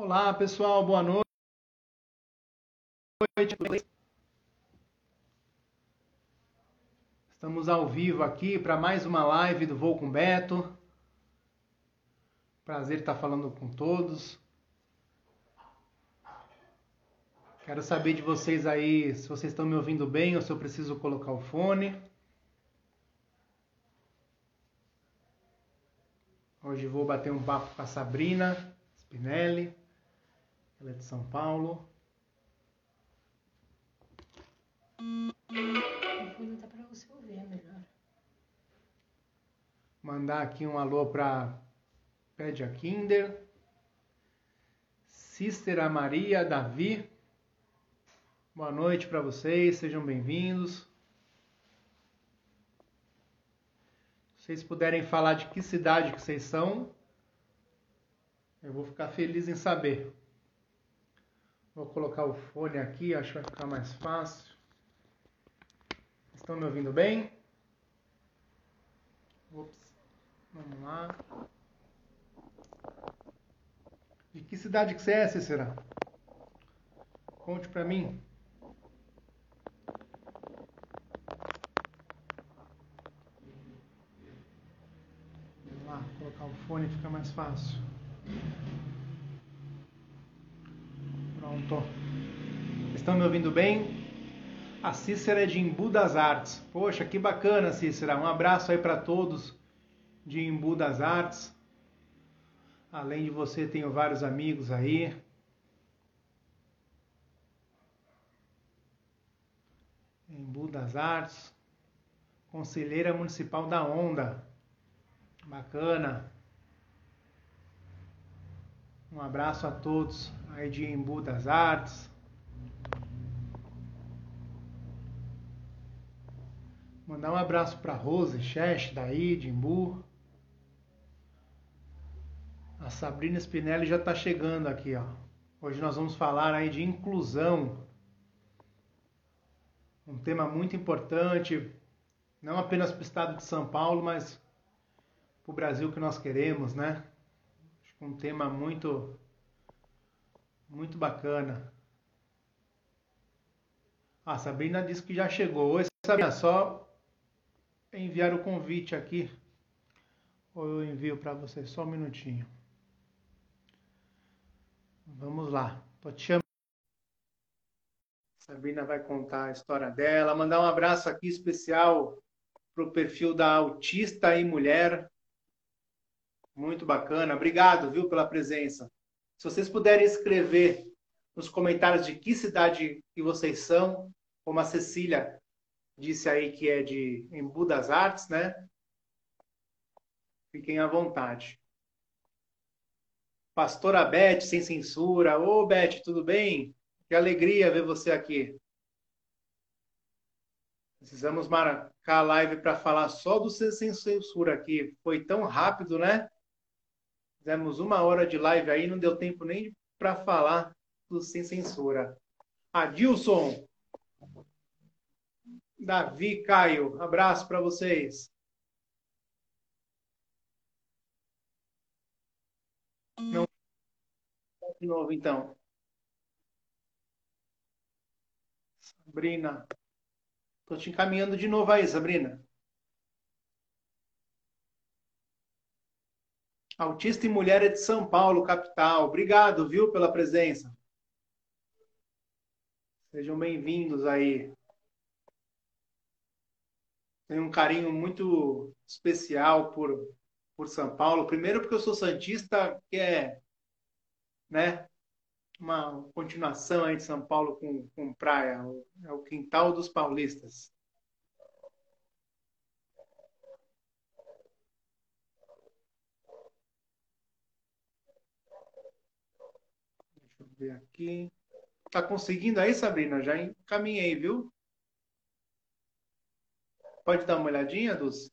Olá, pessoal, boa noite. Estamos ao vivo aqui para mais uma live do Voo com Beto. Prazer estar falando com todos. Quero saber de vocês aí se vocês estão me ouvindo bem ou se eu preciso colocar o fone. Hoje vou bater um papo com a Sabrina Spinelli. Ela é de São Paulo. Vou para você ouvir, é melhor. Mandar aqui um alô para Pédia Kinder, Cícera Maria Davi. Boa noite para vocês, sejam bem-vindos. Se vocês puderem falar de que cidade que vocês são, eu vou ficar feliz em saber. Vou colocar o fone aqui, acho que vai ficar mais fácil. Estão me ouvindo bem? Ops. Vamos lá. De que cidade que você é, Cícera? Conte pra mim. Vamos lá, colocar o fone fica mais fácil. Pronto. Estão me ouvindo bem? A Cícera é de Embu das Artes. Poxa, que bacana, Cícera. Um abraço aí para todos de Embu das Artes. Além de você, tenho vários amigos aí. Embu das Artes. Conselheira Municipal da Onda. Bacana. Um abraço a todos aí de Embu das Artes. Mandar um abraço para Rose Cheche, daí, de Embu. A Sabrina Spinelli já está chegando aqui, ó. Hoje nós vamos falar aí de inclusão. Um tema muito importante, não apenas para o estado de São Paulo, mas para o Brasil que nós queremos, né? Um tema muito muito bacana. A ah, Sabrina disse que já chegou. Oi, Sabrina, só enviar o convite aqui. Ou eu envio para você só um minutinho. Vamos lá. Tô te chamando. Sabrina vai contar a história dela. Mandar um abraço aqui especial para o perfil da Autista e Mulher. Muito bacana. Obrigado, viu, pela presença. Se vocês puderem escrever nos comentários de que cidade que vocês são, como a Cecília disse aí que é de Embu das Artes, né? Fiquem à vontade. Pastora Beth, sem censura. Ô, Beth, tudo bem? Que alegria ver você aqui. Precisamos marcar a live para falar só do sem censura aqui. Foi tão rápido, né? Fizemos uma hora de live aí, não deu tempo nem para falar do Sem Censura. Adilson, Davi, Caio, abraço para vocês. Não. De novo, então. Sabrina. Estou te encaminhando de novo aí, Sabrina. Autista e Mulher é de São Paulo, capital. Obrigado, viu, pela presença. Sejam bem-vindos aí. Tenho um carinho muito especial por, por São Paulo. Primeiro porque eu sou santista, que é, né, uma continuação aí de São Paulo com, com praia. É o quintal dos paulistas. Ver aqui. Tá conseguindo aí, Sabrina? Já encaminhei, viu? Pode dar uma olhadinha, Dulce?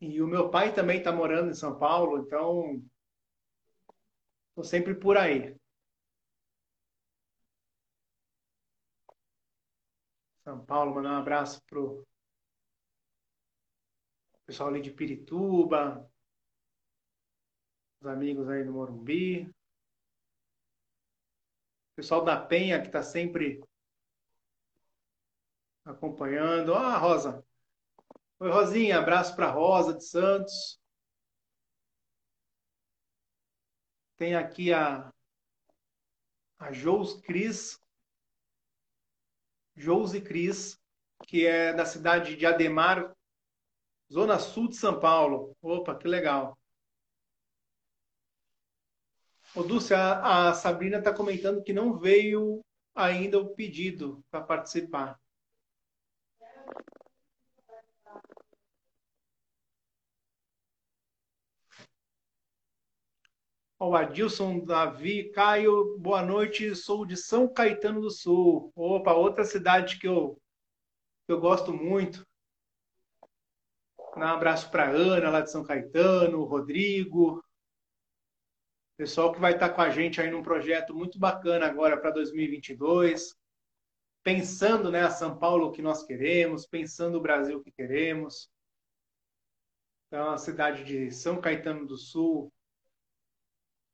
E o meu pai também está morando em São Paulo, então estou sempre por aí. São Paulo, mandar um abraço pro pessoal ali de Pirituba, Os amigos aí do Morumbi. O pessoal da Penha que está sempre acompanhando. Ah, Rosa. Oi, Rosinha. Abraço para Rosa de Santos. Tem aqui a, a Jous Cris. Jous e Cris, que é da cidade de Ademar, Zona Sul de São Paulo. Opa, que legal. Ô, Dulce, a, a Sabrina está comentando que não veio ainda o pedido para participar. O Adilson Davi, Caio, boa noite, sou de São Caetano do Sul. Opa, outra cidade que eu, que eu gosto muito. Um abraço para Ana, lá de São Caetano, Rodrigo. Pessoal que vai estar com a gente aí num projeto muito bacana agora para 2022. Pensando, né, a São Paulo que nós queremos, pensando o Brasil que queremos. Então, a cidade de São Caetano do Sul,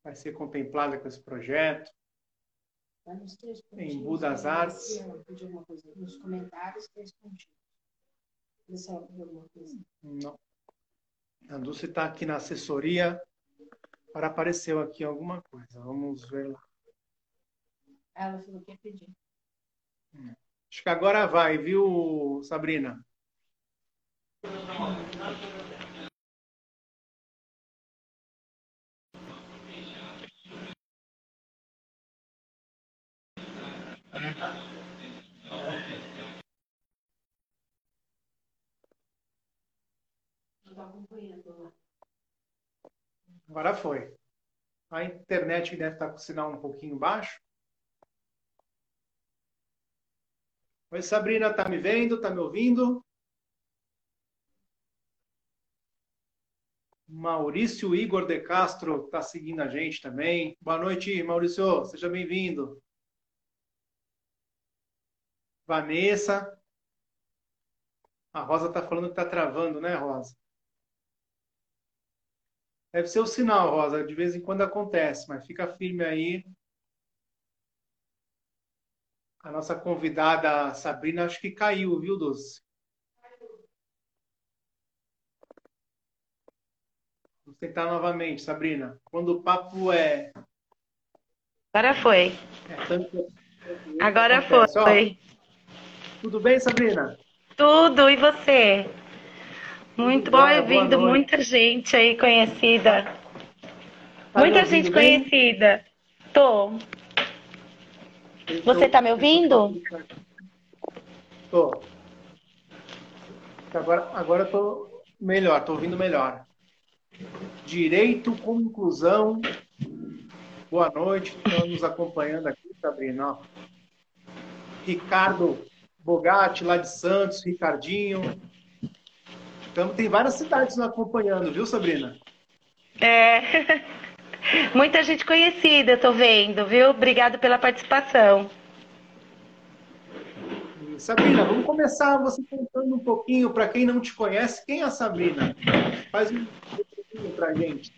vai ser contemplada com esse projeto. Em Buda das Artes. Nos comentários, três pontinhos. Não. A Dulce está aqui na assessoria. Agora apareceu aqui alguma coisa. Vamos ver lá. Ela falou que ia pedir. Acho que agora vai, viu, Sabrina? Agora foi. A internet deve estar com o sinal um pouquinho baixo. Oi, Sabrina, tá me vendo? Tá me ouvindo? Maurício Igor de Castro está seguindo a gente também. Boa noite, Maurício. Seja bem-vindo. Vanessa. A Rosa está falando que está travando, né, Rosa? Deve ser o sinal, Rosa. De vez em quando acontece, mas fica firme aí. A nossa convidada Sabrina, acho que caiu, viu, Doce? Vamos tentar novamente, Sabrina. Quando o papo é. Agora foi. é tanto... Agora acontece. foi. Ó, tudo bem, Sabrina? Tudo, e você? Muito bom ouvindo, noite. muita gente aí conhecida. Tá Muita gente bem? conhecida. Tô. Você tá me ouvindo? Tô. Agora, agora eu tô melhor, tô ouvindo melhor. Direito com inclusão. Boa noite, estão nos acompanhando aqui, Sabrina. ó. Ricardo Bogatti, lá de Santos, Ricardinho. Então, tem várias cidades nos acompanhando, viu, Sabrina? É. Muita gente conhecida, eu tô vendo, viu? Obrigado pela participação. Sabrina, vamos começar você contando um pouquinho, para quem não te conhece, quem é a Sabrina? Faz um pouquinho pra gente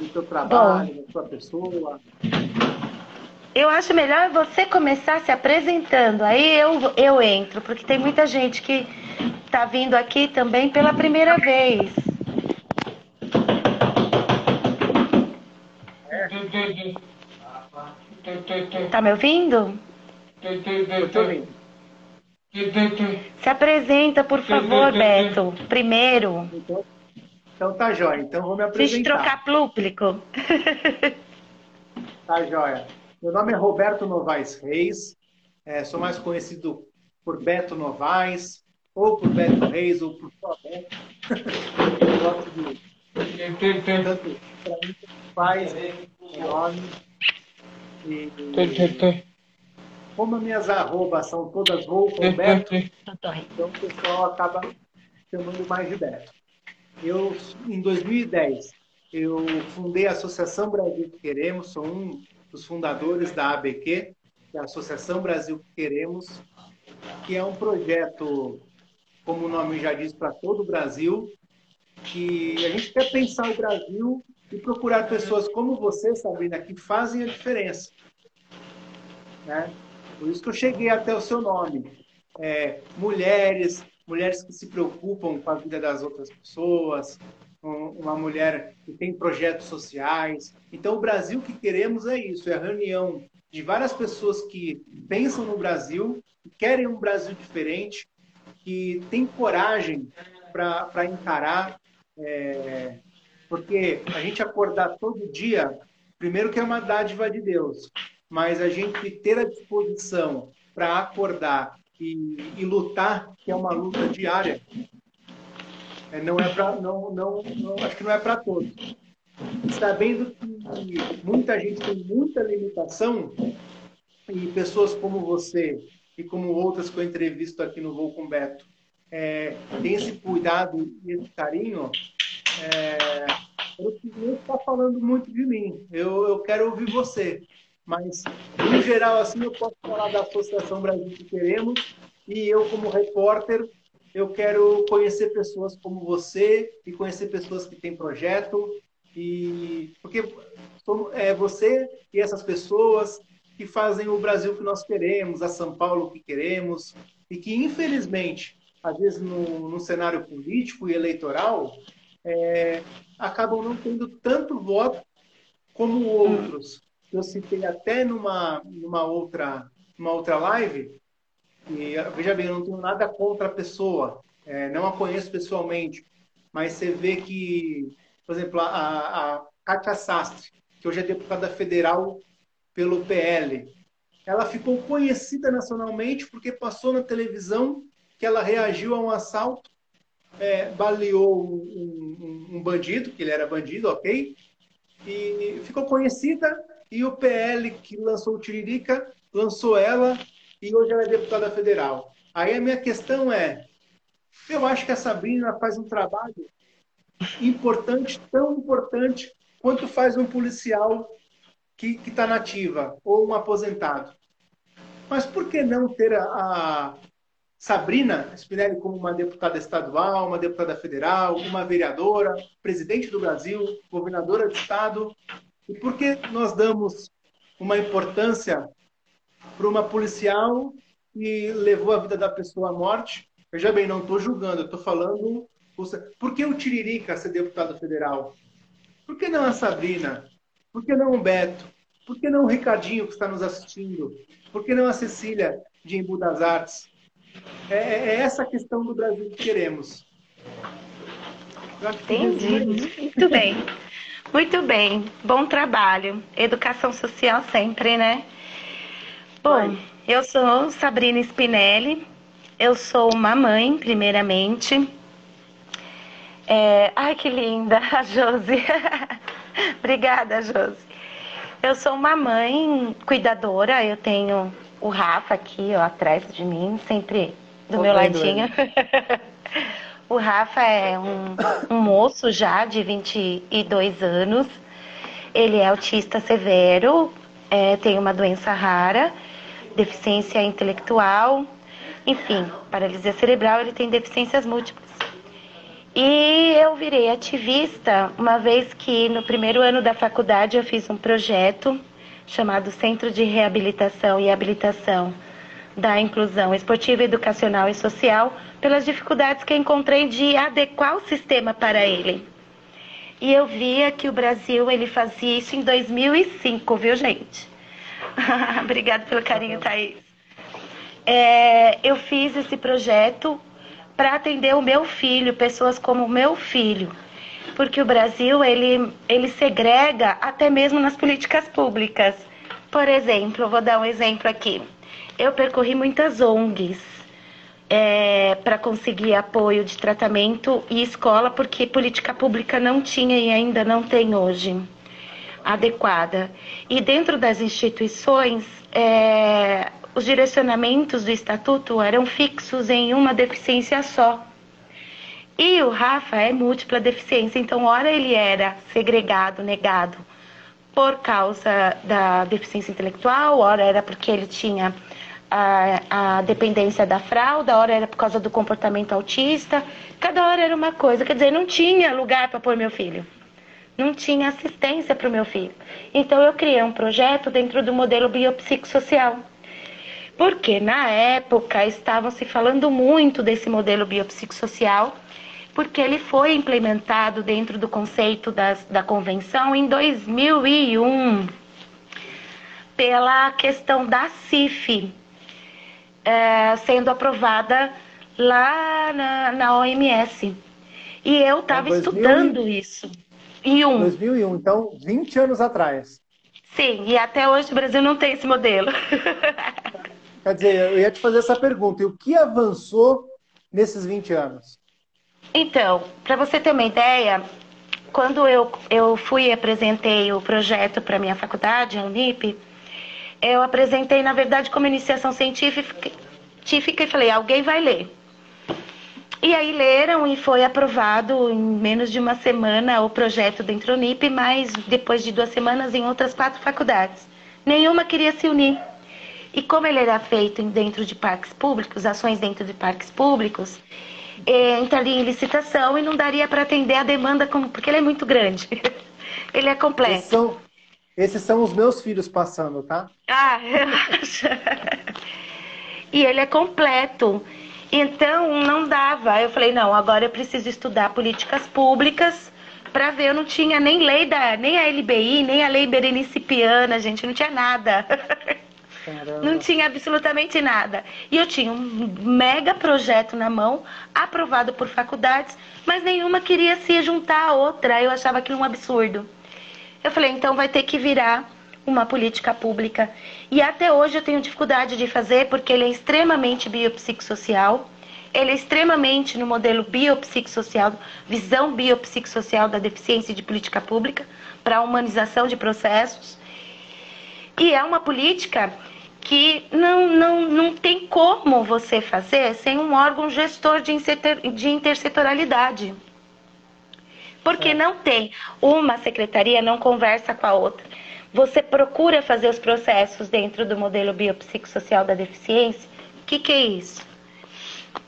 do seu trabalho, da sua pessoa. Eu acho melhor você começar se apresentando, aí eu, eu entro, porque tem muita gente que tá vindo aqui também pela primeira vez. Tá me ouvindo? Eu tô ouvindo. Se apresenta, por favor, Beto. Primeiro. Então, então tá jóia. Então vou me Fiz apresentar. trocar público. Tá jóia. Meu nome é Roberto Novaes Reis. É, sou mais conhecido por Beto Novaes, ou por Beto Reis, ou por só Beto. Eu gosto de tanto para mim faz o nome. E, como as minhas arrobas são todas Rou com Beto, então o pessoal acaba chamando mais de Beto. Eu, em 2010, eu fundei a Associação Brasil que Queremos, sou um dos fundadores da ABQ, que é a Associação Brasil que Queremos, que é um projeto, como o nome já diz, para todo o Brasil, que a gente quer pensar o Brasil e procurar pessoas como você, Sabrina, que fazem a diferença. Né? Por isso que eu cheguei até o seu nome. É, mulheres, mulheres que se preocupam com a vida das outras pessoas, uma mulher que tem projetos sociais. Então, o Brasil que queremos é isso: é a reunião de várias pessoas que pensam no Brasil, que querem um Brasil diferente, que têm coragem para encarar. É, porque a gente acordar todo dia, primeiro que é uma dádiva de Deus, mas a gente ter a disposição para acordar e, e, lutar, que é uma luta diária, é, não é para não, não, não, acho que não é para todos. Sabendo que muita gente tem muita limitação e pessoas como você e como outras que eu entrevisto aqui no Voo com Beto é, tem esse cuidado e esse carinho, é, eu não está falando muito de mim. Eu, eu quero ouvir você. Mas, no geral, assim, eu posso falar da Associação Brasil que Queremos e eu, como repórter, eu quero conhecer pessoas como você e conhecer pessoas que têm projeto e porque é você e essas pessoas que fazem o Brasil que nós queremos, a São Paulo que queremos e que infelizmente às vezes no, no cenário político e eleitoral é, acabam não tendo tanto voto como outros. Eu citei até numa numa outra numa outra live e veja bem, eu não tenho nada contra a pessoa, é, não a conheço pessoalmente, mas você vê que, por exemplo, a, a Kátia Sastre, que hoje é deputada federal pelo PL, ela ficou conhecida nacionalmente porque passou na televisão que ela reagiu a um assalto, é, baleou um, um, um bandido, que ele era bandido, ok? E ficou conhecida e o PL que lançou o Tiririca lançou ela e hoje ela é deputada federal. Aí a minha questão é, eu acho que a Sabrina faz um trabalho importante, tão importante quanto faz um policial que está nativa ou um aposentado. Mas por que não ter a, a Sabrina Spinelli como uma deputada estadual, uma deputada federal, uma vereadora, presidente do Brasil, governadora de estado? E por que nós damos uma importância para uma policial que levou a vida da pessoa à morte. Veja bem, não estou julgando, estou falando. Por que o Tiririca ser deputado federal? Por que não a Sabrina? Por que não o Beto? Por que não o Ricardinho que está nos assistindo? Por que não a Cecília de Embu das Artes? É, é, é essa a questão do Brasil que queremos. Entendi. Muito bem. Muito bem. Bom trabalho. Educação social sempre, né? Bom, eu sou Sabrina Spinelli, eu sou uma mãe, primeiramente. É... Ai, que linda, a Josi. Obrigada, Josi. Eu sou uma mãe cuidadora, eu tenho o Rafa aqui, ó, atrás de mim, sempre do meu ladinho. o Rafa é um, um moço já de 22 anos. Ele é autista severo, é, tem uma doença rara deficiência intelectual, enfim, paralisia cerebral, ele tem deficiências múltiplas. E eu virei ativista uma vez que no primeiro ano da faculdade eu fiz um projeto chamado Centro de Reabilitação e Habilitação da Inclusão Esportiva, Educacional e Social, pelas dificuldades que encontrei de adequar o sistema para ele. E eu via que o Brasil ele fazia isso em 2005, viu, gente? Obrigada pelo carinho, Thaís. É, eu fiz esse projeto para atender o meu filho, pessoas como o meu filho, porque o Brasil ele, ele segrega até mesmo nas políticas públicas. Por exemplo, vou dar um exemplo aqui. Eu percorri muitas ONGs é, para conseguir apoio de tratamento e escola, porque política pública não tinha e ainda não tem hoje adequada. E dentro das instituições, é, os direcionamentos do estatuto eram fixos em uma deficiência só. E o Rafa é múltipla deficiência, então, ora ele era segregado, negado por causa da deficiência intelectual, ora era porque ele tinha a, a, dependência da fralda, hora era por causa do comportamento autista, cada hora era uma coisa, quer dizer, não tinha lugar para pôr meu filho não tinha assistência para o meu filho. Então eu criei um projeto dentro do modelo biopsicossocial. Porque na época estavam se falando muito desse modelo biopsicossocial, porque ele foi implementado dentro do conceito das, da convenção em 2001 pela questão da CIF, é, sendo aprovada lá na, na OMS. E eu estava é, estudando isso. Em um. 2001, então 20 anos atrás. Sim, e até hoje o Brasil não tem esse modelo. Quer dizer, eu ia te fazer essa pergunta. E o que avançou nesses 20 anos? Então, para você ter uma ideia, quando eu, eu fui e apresentei o projeto para minha faculdade, a Unip, eu apresentei, na verdade, como iniciação científica, e falei, alguém vai ler. E aí leram e foi aprovado em menos de uma semana o projeto dentro do Unip, mas depois de duas semanas em outras quatro faculdades. Nenhuma queria se unir. E como ele era feito dentro de parques públicos, ações dentro de parques públicos, é, entraria em licitação e não daria para atender a demanda, como, porque ele é muito grande. ele é completo. Esses são, esses são os meus filhos passando, tá? Ah, relaxa. e ele é completo. Então, não dava. Eu falei, não, agora eu preciso estudar políticas públicas para ver. Eu não tinha nem lei da, nem a LBI, nem a lei Berenice Piana, gente, não tinha nada. Caramba. Não tinha absolutamente nada. E eu tinha um mega projeto na mão, aprovado por faculdades, mas nenhuma queria se juntar à outra. Eu achava aquilo um absurdo. Eu falei, então vai ter que virar uma política pública. E até hoje eu tenho dificuldade de fazer porque ele é extremamente biopsicossocial. Ele é extremamente no modelo biopsicossocial, visão biopsicossocial da deficiência de política pública para a humanização de processos. E é uma política que não, não, não tem como você fazer sem um órgão gestor de, de intersetorialidade. Porque é. não tem. Uma secretaria não conversa com a outra. Você procura fazer os processos dentro do modelo biopsicossocial da deficiência. O que, que é isso?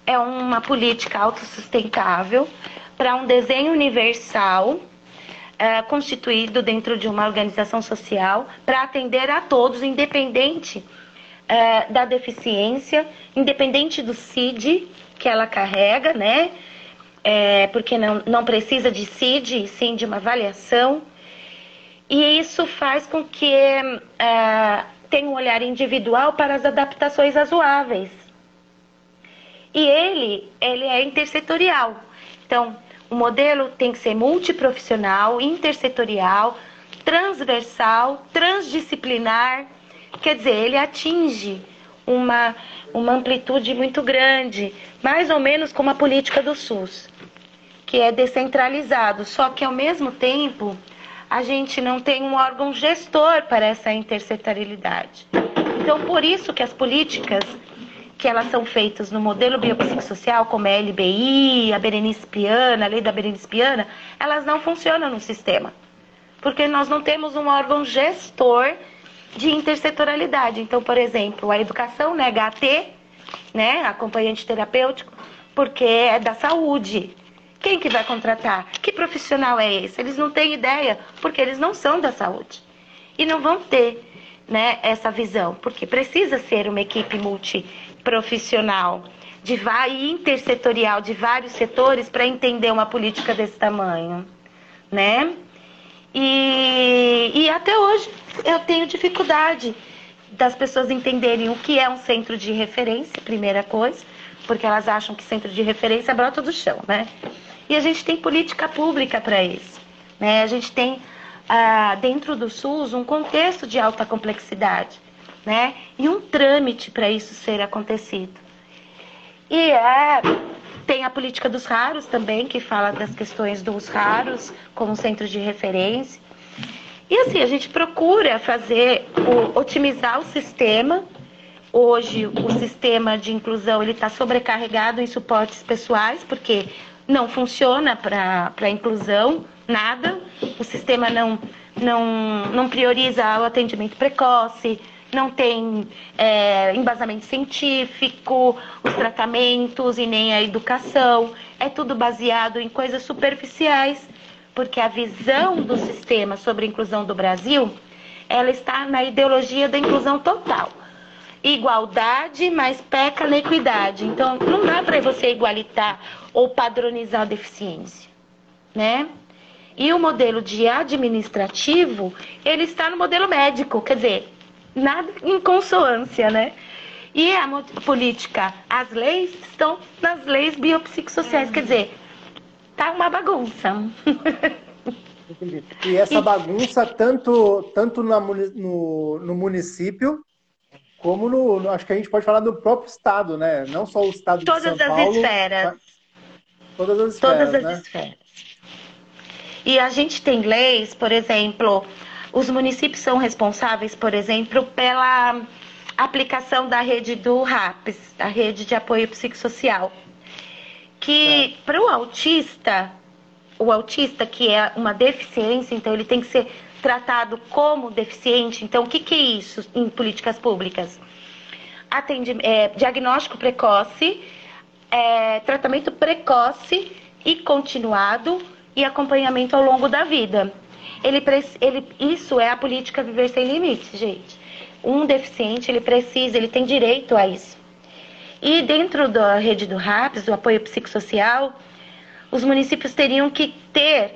É uma política autossustentável para um desenho universal é, constituído dentro de uma organização social para atender a todos, independente é, da deficiência, independente do CID que ela carrega, né? É, porque não, não precisa de CID, sim de uma avaliação e isso faz com que é, tenha um olhar individual para as adaptações razoáveis. E ele, ele é intersetorial. Então, o modelo tem que ser multiprofissional, intersetorial, transversal, transdisciplinar. Quer dizer, ele atinge uma, uma amplitude muito grande, mais ou menos como a política do SUS, que é descentralizado, só que ao mesmo tempo a gente não tem um órgão gestor para essa intersetorialidade. Então, por isso que as políticas que elas são feitas no modelo biopsicossocial, como a LBI, a Berenice Piana, a lei da Berenice Piana, elas não funcionam no sistema. Porque nós não temos um órgão gestor de intersetorialidade. Então, por exemplo, a educação, né, HT, né, acompanhante terapêutico, porque é da saúde. Quem que vai contratar? Que profissional é esse? Eles não têm ideia, porque eles não são da saúde. E não vão ter né, essa visão, porque precisa ser uma equipe multiprofissional de e intersetorial de vários setores para entender uma política desse tamanho, né? E, e até hoje eu tenho dificuldade das pessoas entenderem o que é um centro de referência, primeira coisa, porque elas acham que centro de referência brota do chão, né? E a gente tem política pública para isso. Né? A gente tem ah, dentro do SUS um contexto de alta complexidade né? e um trâmite para isso ser acontecido. E é, tem a política dos raros também, que fala das questões dos raros como centro de referência. E assim, a gente procura fazer, o, otimizar o sistema. Hoje, o sistema de inclusão ele está sobrecarregado em suportes pessoais, porque não funciona para a inclusão, nada. O sistema não, não, não prioriza o atendimento precoce, não tem é, embasamento científico, os tratamentos e nem a educação. É tudo baseado em coisas superficiais, porque a visão do sistema sobre a inclusão do Brasil, ela está na ideologia da inclusão total. Igualdade, mas peca na equidade. Então, não dá para você igualitar ou padronizar a deficiência, né? E o modelo de administrativo, ele está no modelo médico, quer dizer, nada em consonância, né? E a política, as leis estão nas leis biopsicossociais, quer dizer, tá uma bagunça. Entendi. E essa bagunça tanto, tanto na, no, no município como no, no, acho que a gente pode falar do próprio estado, né? Não só o estado todas de São Paulo. Todas as esferas. Todas as esferas. Todas as né? esferas. E a gente tem leis, por exemplo, os municípios são responsáveis, por exemplo, pela aplicação da rede do RAPS, a rede de apoio psicossocial que para o autista, o autista que é uma deficiência, então ele tem que ser tratado como deficiente. Então, o que, que é isso em políticas públicas? Atendi, é, diagnóstico precoce, é, tratamento precoce e continuado e acompanhamento ao longo da vida. Ele, ele, isso é a política Viver Sem Limites, gente. Um deficiente, ele precisa, ele tem direito a isso. E dentro da rede do RAPS, do apoio psicossocial, os municípios teriam que ter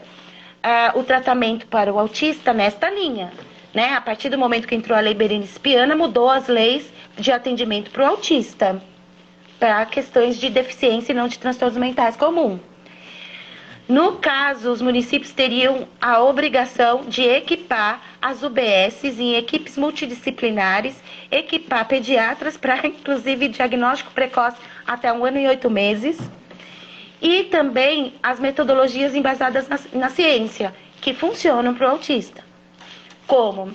uh, o tratamento para o autista nesta linha. Né? A partir do momento que entrou a lei Berenice Piana, mudou as leis de atendimento para o autista, para questões de deficiência e não de transtornos mentais comum. No caso, os municípios teriam a obrigação de equipar as UBSs em equipes multidisciplinares, equipar pediatras para, inclusive, diagnóstico precoce até um ano e oito meses, e também as metodologias embasadas na, na ciência, que funcionam para o autista, como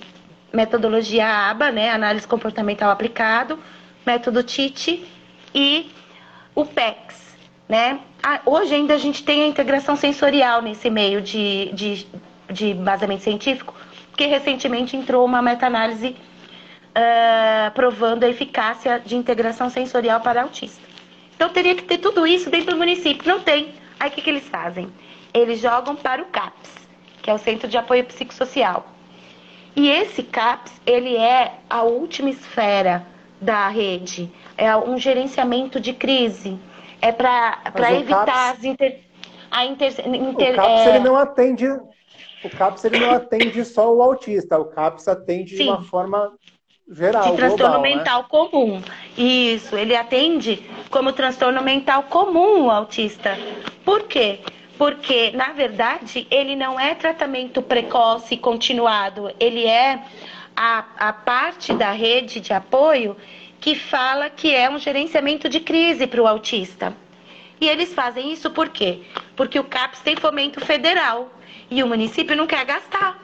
metodologia ABA, né, análise comportamental aplicado, método TIT e o PECS, né, hoje ainda a gente tem a integração sensorial nesse meio de, de, de embasamento científico, porque recentemente entrou uma meta-análise uh, provando a eficácia de integração sensorial para autista. Então teria que ter tudo isso dentro do município. Não tem. Aí o que, que eles fazem? Eles jogam para o CAPS, que é o Centro de Apoio Psicossocial. E esse CAPS, ele é a última esfera da rede. É um gerenciamento de crise é para evitar CAPS, as inter, a inter, inter, o CAPS é... ele não atende o CAPS ele não atende só o autista, o CAPS atende Sim. de uma forma geral, de transtorno global, né? mental né? comum. Isso, ele atende como transtorno mental comum o autista. Por quê? Porque, na verdade, ele não é tratamento precoce continuado, ele é a, a parte da rede de apoio que fala que é um gerenciamento de crise para o autista. E eles fazem isso por quê? Porque o CAPS tem fomento federal e o município não quer gastar.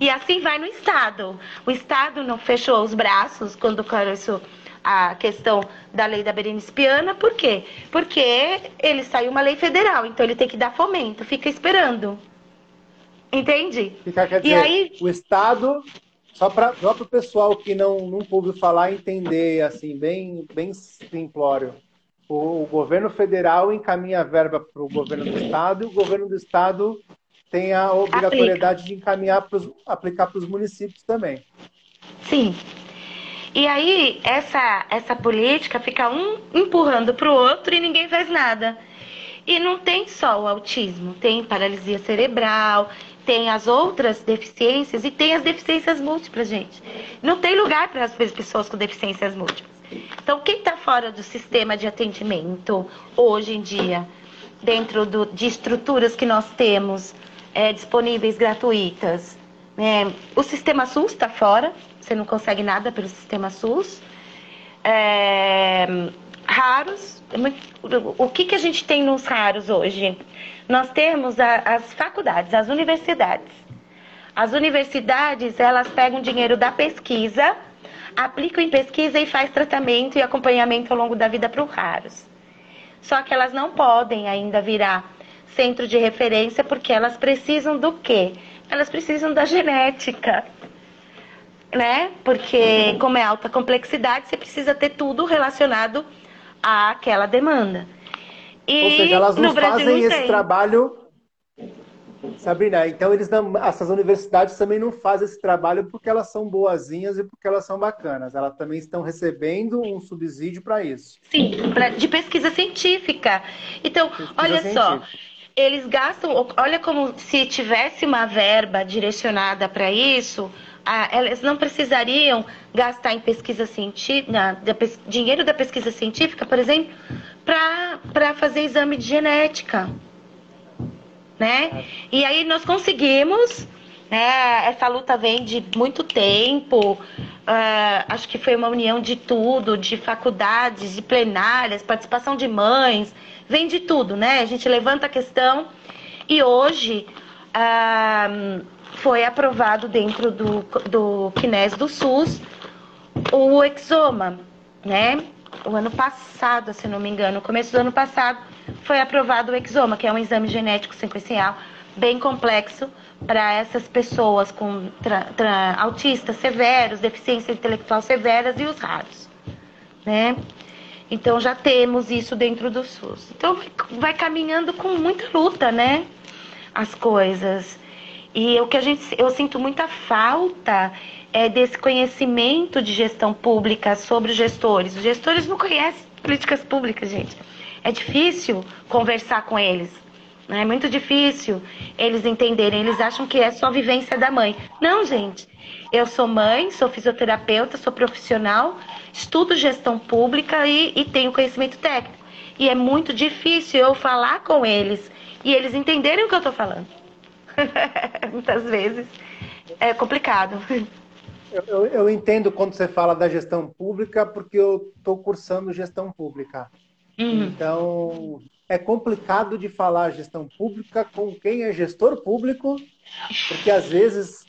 E assim vai no Estado. O Estado não fechou os braços quando começou a questão da lei da Berenice Piana, por quê? Porque ele saiu uma lei federal, então ele tem que dar fomento, fica esperando. Entende? Fica, quer dizer, e aí... o Estado só para o pessoal que não nunca ouviu falar entender, assim, bem, bem simplório. O, o governo federal encaminha a verba para o governo do estado e o governo do estado tem a obrigatoriedade Aplica. de encaminhar pros, aplicar para os municípios também. Sim. E aí essa essa política fica um empurrando para o outro e ninguém faz nada. E não tem só o autismo, tem paralisia cerebral, tem as outras deficiências e tem as deficiências múltiplas, gente. Não tem lugar para as pessoas com deficiências múltiplas. Então, quem está fora do sistema de atendimento hoje em dia, dentro do, de estruturas que nós temos é, disponíveis gratuitas, né? o sistema SUS está fora, você não consegue nada pelo sistema SUS. É, raros, o que, que a gente tem nos raros hoje? Nós temos a, as faculdades, as universidades. As universidades, elas pegam dinheiro da pesquisa, aplicam em pesquisa e faz tratamento e acompanhamento ao longo da vida para os raros. Só que elas não podem ainda virar centro de referência porque elas precisam do quê? Elas precisam da genética. Né? Porque como é alta complexidade, você precisa ter tudo relacionado àquela demanda. E Ou seja, elas não fazem esse trabalho. Sabrina, então eles não, essas universidades também não fazem esse trabalho porque elas são boazinhas e porque elas são bacanas. Elas também estão recebendo um subsídio para isso. Sim, pra, de pesquisa científica. Então, pesquisa olha científica. só, eles gastam, olha como se tivesse uma verba direcionada para isso, elas não precisariam gastar em pesquisa científica, dinheiro da pesquisa científica, por exemplo, para fazer exame de genética né? E aí nós conseguimos, né? Essa luta vem de muito tempo. Uh, acho que foi uma união de tudo, de faculdades, de plenárias, participação de mães, vem de tudo, né? A gente levanta a questão e hoje uh, foi aprovado dentro do, do Quinés do SUS o exoma, né? O ano passado, se não me engano, no começo do ano passado, foi aprovado o exoma, que é um exame genético sequencial bem complexo para essas pessoas com autistas severos, deficiência intelectual severas e os raros, né? Então já temos isso dentro do SUS. Então vai caminhando com muita luta, né? As coisas. E o que a gente eu sinto muita falta é desse conhecimento de gestão pública sobre os gestores. Os gestores não conhecem políticas públicas, gente é difícil conversar com eles. Né? É muito difícil eles entenderem. Eles acham que é só vivência da mãe. Não, gente. Eu sou mãe, sou fisioterapeuta, sou profissional, estudo gestão pública e, e tenho conhecimento técnico. E é muito difícil eu falar com eles e eles entenderem o que eu estou falando. Muitas vezes é complicado. Eu, eu, eu, entendo quando você fala da gestão pública, porque eu estou cursando gestão pública. Uhum. Então, é complicado de falar gestão pública com quem é gestor público, porque às vezes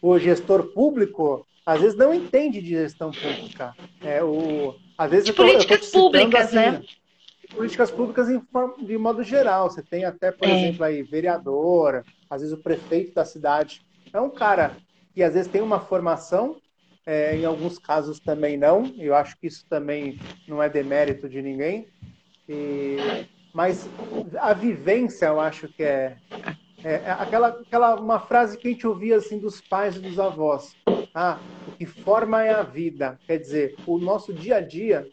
o gestor público às vezes não entende de gestão pública. É, o, às vezes de políticas públicas, assim, né? Políticas públicas de modo geral. Você tem até, por é. exemplo, aí, vereador, às vezes o prefeito da cidade. É um cara que às vezes tem uma formação, é, em alguns casos também não. Eu acho que isso também não é demérito de ninguém. E, mas a vivência, eu acho que é, é, é, aquela, aquela uma frase que a gente ouvia assim dos pais e dos avós. Ah, o que forma é a vida. Quer dizer, o nosso dia a dia,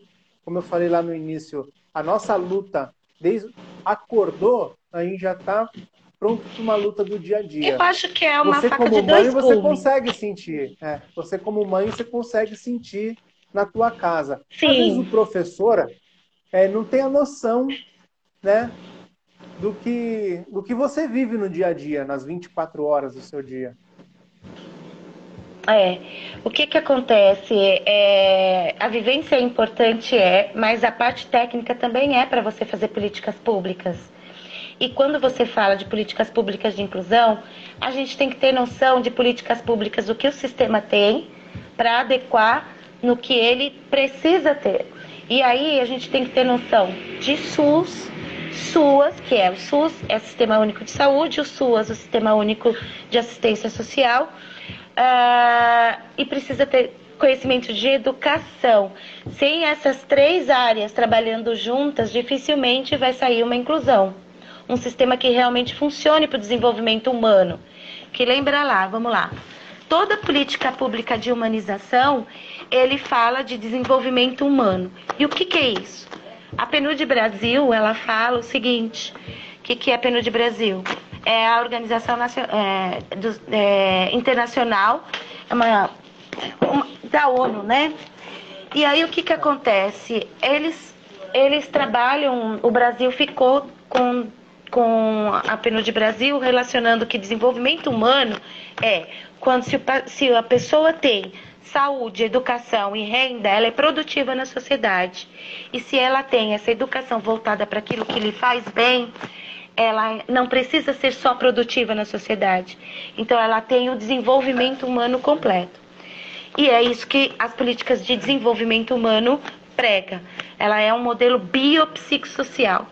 como eu falei lá no início, a nossa luta, desde acordou, a gente já está pronto para uma luta do dia a dia. Eu acho que é uma você faca como de mãe, você consegue sentir. É, você como mãe, você consegue sentir na tua casa. Sim. Às vezes o professor, é, não tem a noção né, do, que, do que você vive no dia a dia, nas 24 horas do seu dia. É, o que que acontece? É, a vivência é importante, é, mas a parte técnica também é para você fazer políticas públicas. E quando você fala de políticas públicas de inclusão, a gente tem que ter noção de políticas públicas, o que o sistema tem, para adequar no que ele precisa ter. E aí a gente tem que ter noção de SUS, SUAS, que é o SUS, é o Sistema Único de Saúde, o SUAS, o Sistema Único de Assistência Social, uh, e precisa ter conhecimento de educação. Sem essas três áreas trabalhando juntas, dificilmente vai sair uma inclusão. Um sistema que realmente funcione para o desenvolvimento humano. Que lembra lá, vamos lá. Toda política pública de humanização, ele fala de desenvolvimento humano. E o que, que é isso? A PNUD Brasil, ela fala o seguinte, o que, que é a PNUD Brasil? É a organização é, do, é, internacional é uma, uma, da ONU, né? E aí o que, que acontece? Eles, eles trabalham, o Brasil ficou com, com a PNUD Brasil relacionando que desenvolvimento humano é quando se, se a pessoa tem saúde, educação e renda, ela é produtiva na sociedade. E se ela tem essa educação voltada para aquilo que lhe faz bem, ela não precisa ser só produtiva na sociedade. Então, ela tem o desenvolvimento humano completo. E é isso que as políticas de desenvolvimento humano prega. Ela é um modelo biopsicossocial.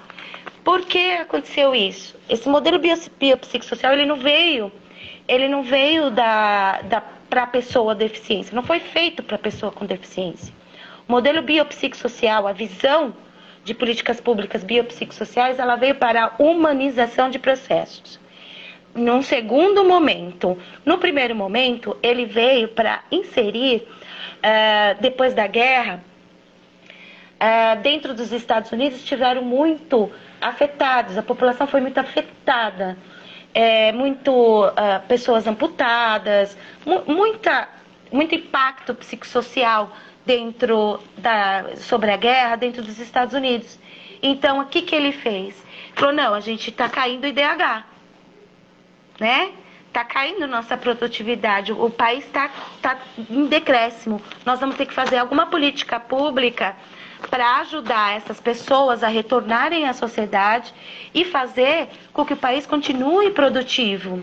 Por que aconteceu isso? Esse modelo biopsicossocial ele não veio, ele não veio da, da para a pessoa deficiência, não foi feito para a pessoa com deficiência. O modelo biopsicossocial, a visão de políticas públicas biopsicossociais, ela veio para a humanização de processos. num segundo momento. No primeiro momento, ele veio para inserir, uh, depois da guerra, uh, dentro dos Estados Unidos, estiveram muito afetados, a população foi muito afetada. É, muito uh, pessoas amputadas, mu muita, muito impacto psicossocial dentro da, sobre a guerra dentro dos Estados Unidos. Então, o que, que ele fez? Falou, não, a gente está caindo o IDH, né? Está caindo nossa produtividade, o país está tá em decréscimo. Nós vamos ter que fazer alguma política pública para ajudar essas pessoas a retornarem à sociedade e fazer com que o país continue produtivo.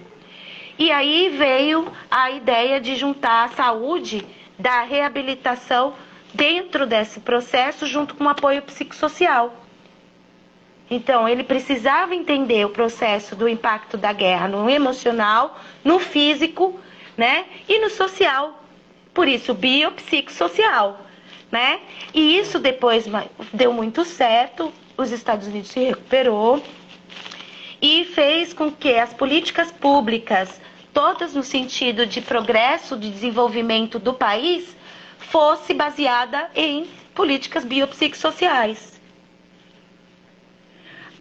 E aí veio a ideia de juntar a saúde da reabilitação dentro desse processo, junto com o apoio psicossocial. Então, ele precisava entender o processo do impacto da guerra no emocional, no físico, né? E no social. Por isso, biopsicossocial, né? E isso depois deu muito certo, os Estados Unidos se recuperou e fez com que as políticas públicas, todas no sentido de progresso, de desenvolvimento do país, fosse baseada em políticas biopsicossociais.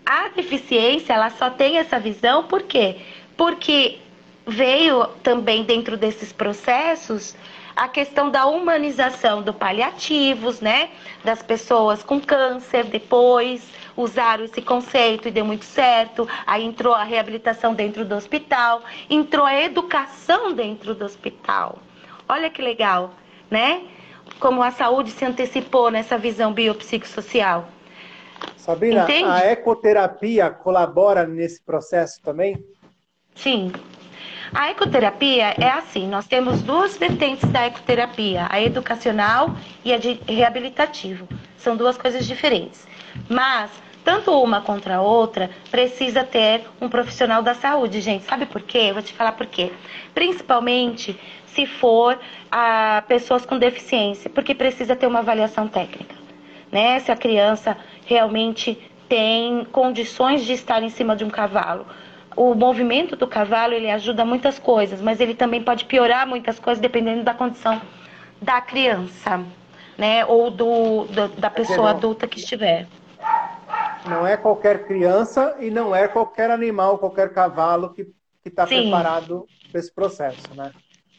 A deficiência, ela só tem essa visão por quê? Porque veio também dentro desses processos a questão da humanização do paliativos, né? Das pessoas com câncer depois usaram esse conceito e deu muito certo. Aí entrou a reabilitação dentro do hospital, entrou a educação dentro do hospital. Olha que legal, né? Como a saúde se antecipou nessa visão biopsicossocial. Sabrina, Entende? a ecoterapia colabora nesse processo também? Sim. A ecoterapia é assim, nós temos duas vertentes da ecoterapia, a educacional e a de reabilitativo. São duas coisas diferentes. Mas tanto uma contra a outra precisa ter um profissional da saúde, gente. Sabe por quê? Eu vou te falar por quê. Principalmente se for a ah, pessoas com deficiência, porque precisa ter uma avaliação técnica né? Se a criança realmente tem condições de estar em cima de um cavalo. O movimento do cavalo ele ajuda muitas coisas, mas ele também pode piorar muitas coisas dependendo da condição da criança, né? Ou do, do da pessoa adulta que estiver. Não é qualquer criança e não é qualquer animal, qualquer cavalo que está preparado para esse processo, né?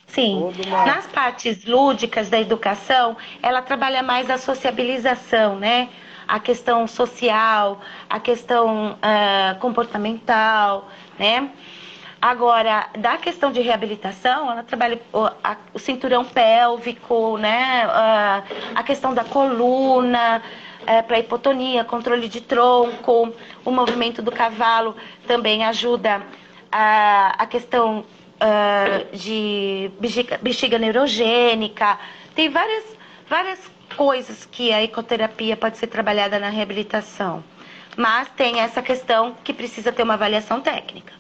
Sim. Uma... Nas partes lúdicas da educação, ela trabalha mais a sociabilização, né? A questão social, a questão uh, comportamental, né? Agora, da questão de reabilitação, ela trabalha o, a, o cinturão pélvico, né? Uh, a questão da coluna, é, para hipotonia, controle de tronco, o movimento do cavalo também ajuda a, a questão uh, de bexiga, bexiga neurogênica. Tem várias, várias coisas que a ecoterapia pode ser trabalhada na reabilitação. Mas tem essa questão que precisa ter uma avaliação técnica.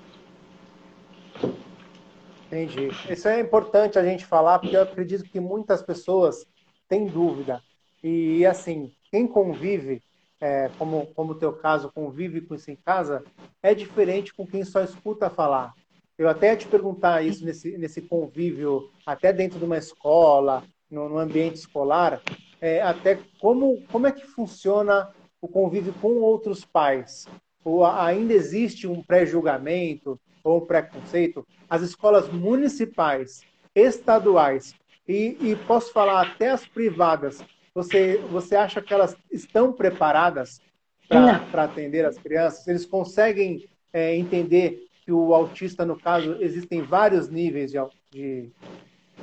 Entendi. Isso é importante a gente falar, porque eu acredito que muitas pessoas têm dúvida. E, assim, quem convive, é, como, como o teu caso, convive com isso em casa, é diferente com quem só escuta falar. Eu até ia te perguntar isso nesse, nesse convívio, até dentro de uma escola, no, no ambiente escolar, é, até como, como é que funciona o convívio com outros pais? Ou ainda existe um pré-julgamento ou um preconceito? As escolas municipais, estaduais e, e posso falar até as privadas, você, você acha que elas estão preparadas para atender as crianças? Eles conseguem é, entender que o autista, no caso, existem vários níveis de, de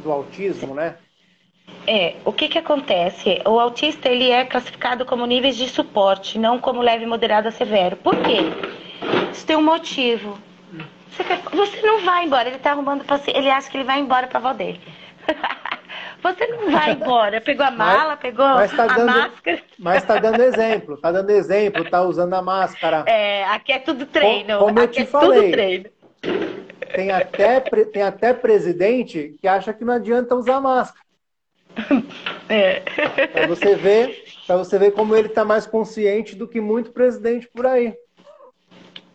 do autismo, né? É, o que que acontece? O autista ele é classificado como níveis de suporte, não como leve, moderado a severo. Por quê? Isso tem um motivo. Você, quer, você não vai embora, ele está arrumando para ele acha que ele vai embora para a avó dele. Você não vai embora. Pegou a mala, mas, pegou mas tá a dando, máscara. Mas está dando exemplo, está dando exemplo, está usando a máscara. É, aqui é tudo treino. Como, eu aqui te é falei, tudo treino. Tem até, tem até presidente que acha que não adianta usar máscara. É. Para você ver, para você ver como ele está mais consciente do que muito presidente por aí.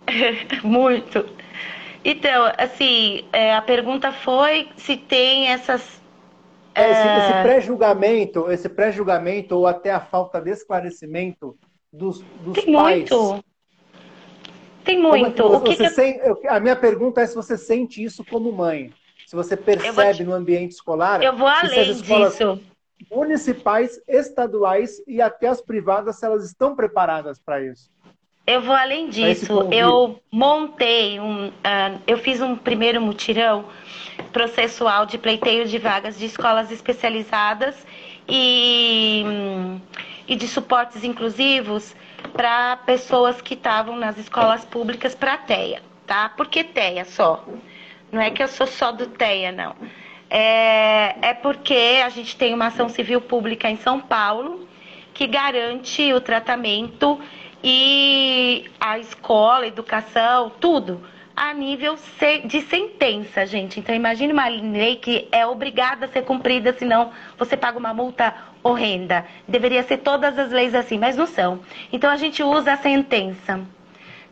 Muito. Então, assim, é, a pergunta foi se tem essas. É, esse, esse pré-julgamento, esse pré-julgamento ou até a falta de esclarecimento dos, dos tem pais. Muito. Tem muito. Como é o que que... Sente, a minha pergunta é se você sente isso como mãe. Se você percebe te... no ambiente escolar. Eu vou além disso. Municipais, estaduais e até as privadas, se elas estão preparadas para isso. Eu vou além disso. Eu montei um. Uh, eu fiz um primeiro mutirão processual de pleiteio de vagas de escolas especializadas e, e de suportes inclusivos para pessoas que estavam nas escolas públicas para TEA, tá? Por que TEA só? Não é que eu sou só do TEA, não. É, é porque a gente tem uma ação civil pública em São Paulo que garante o tratamento e a escola, a educação, tudo a nível de sentença, gente. Então imagine uma lei que é obrigada a ser cumprida, senão você paga uma multa horrenda. Deveria ser todas as leis assim, mas não são. Então a gente usa a sentença,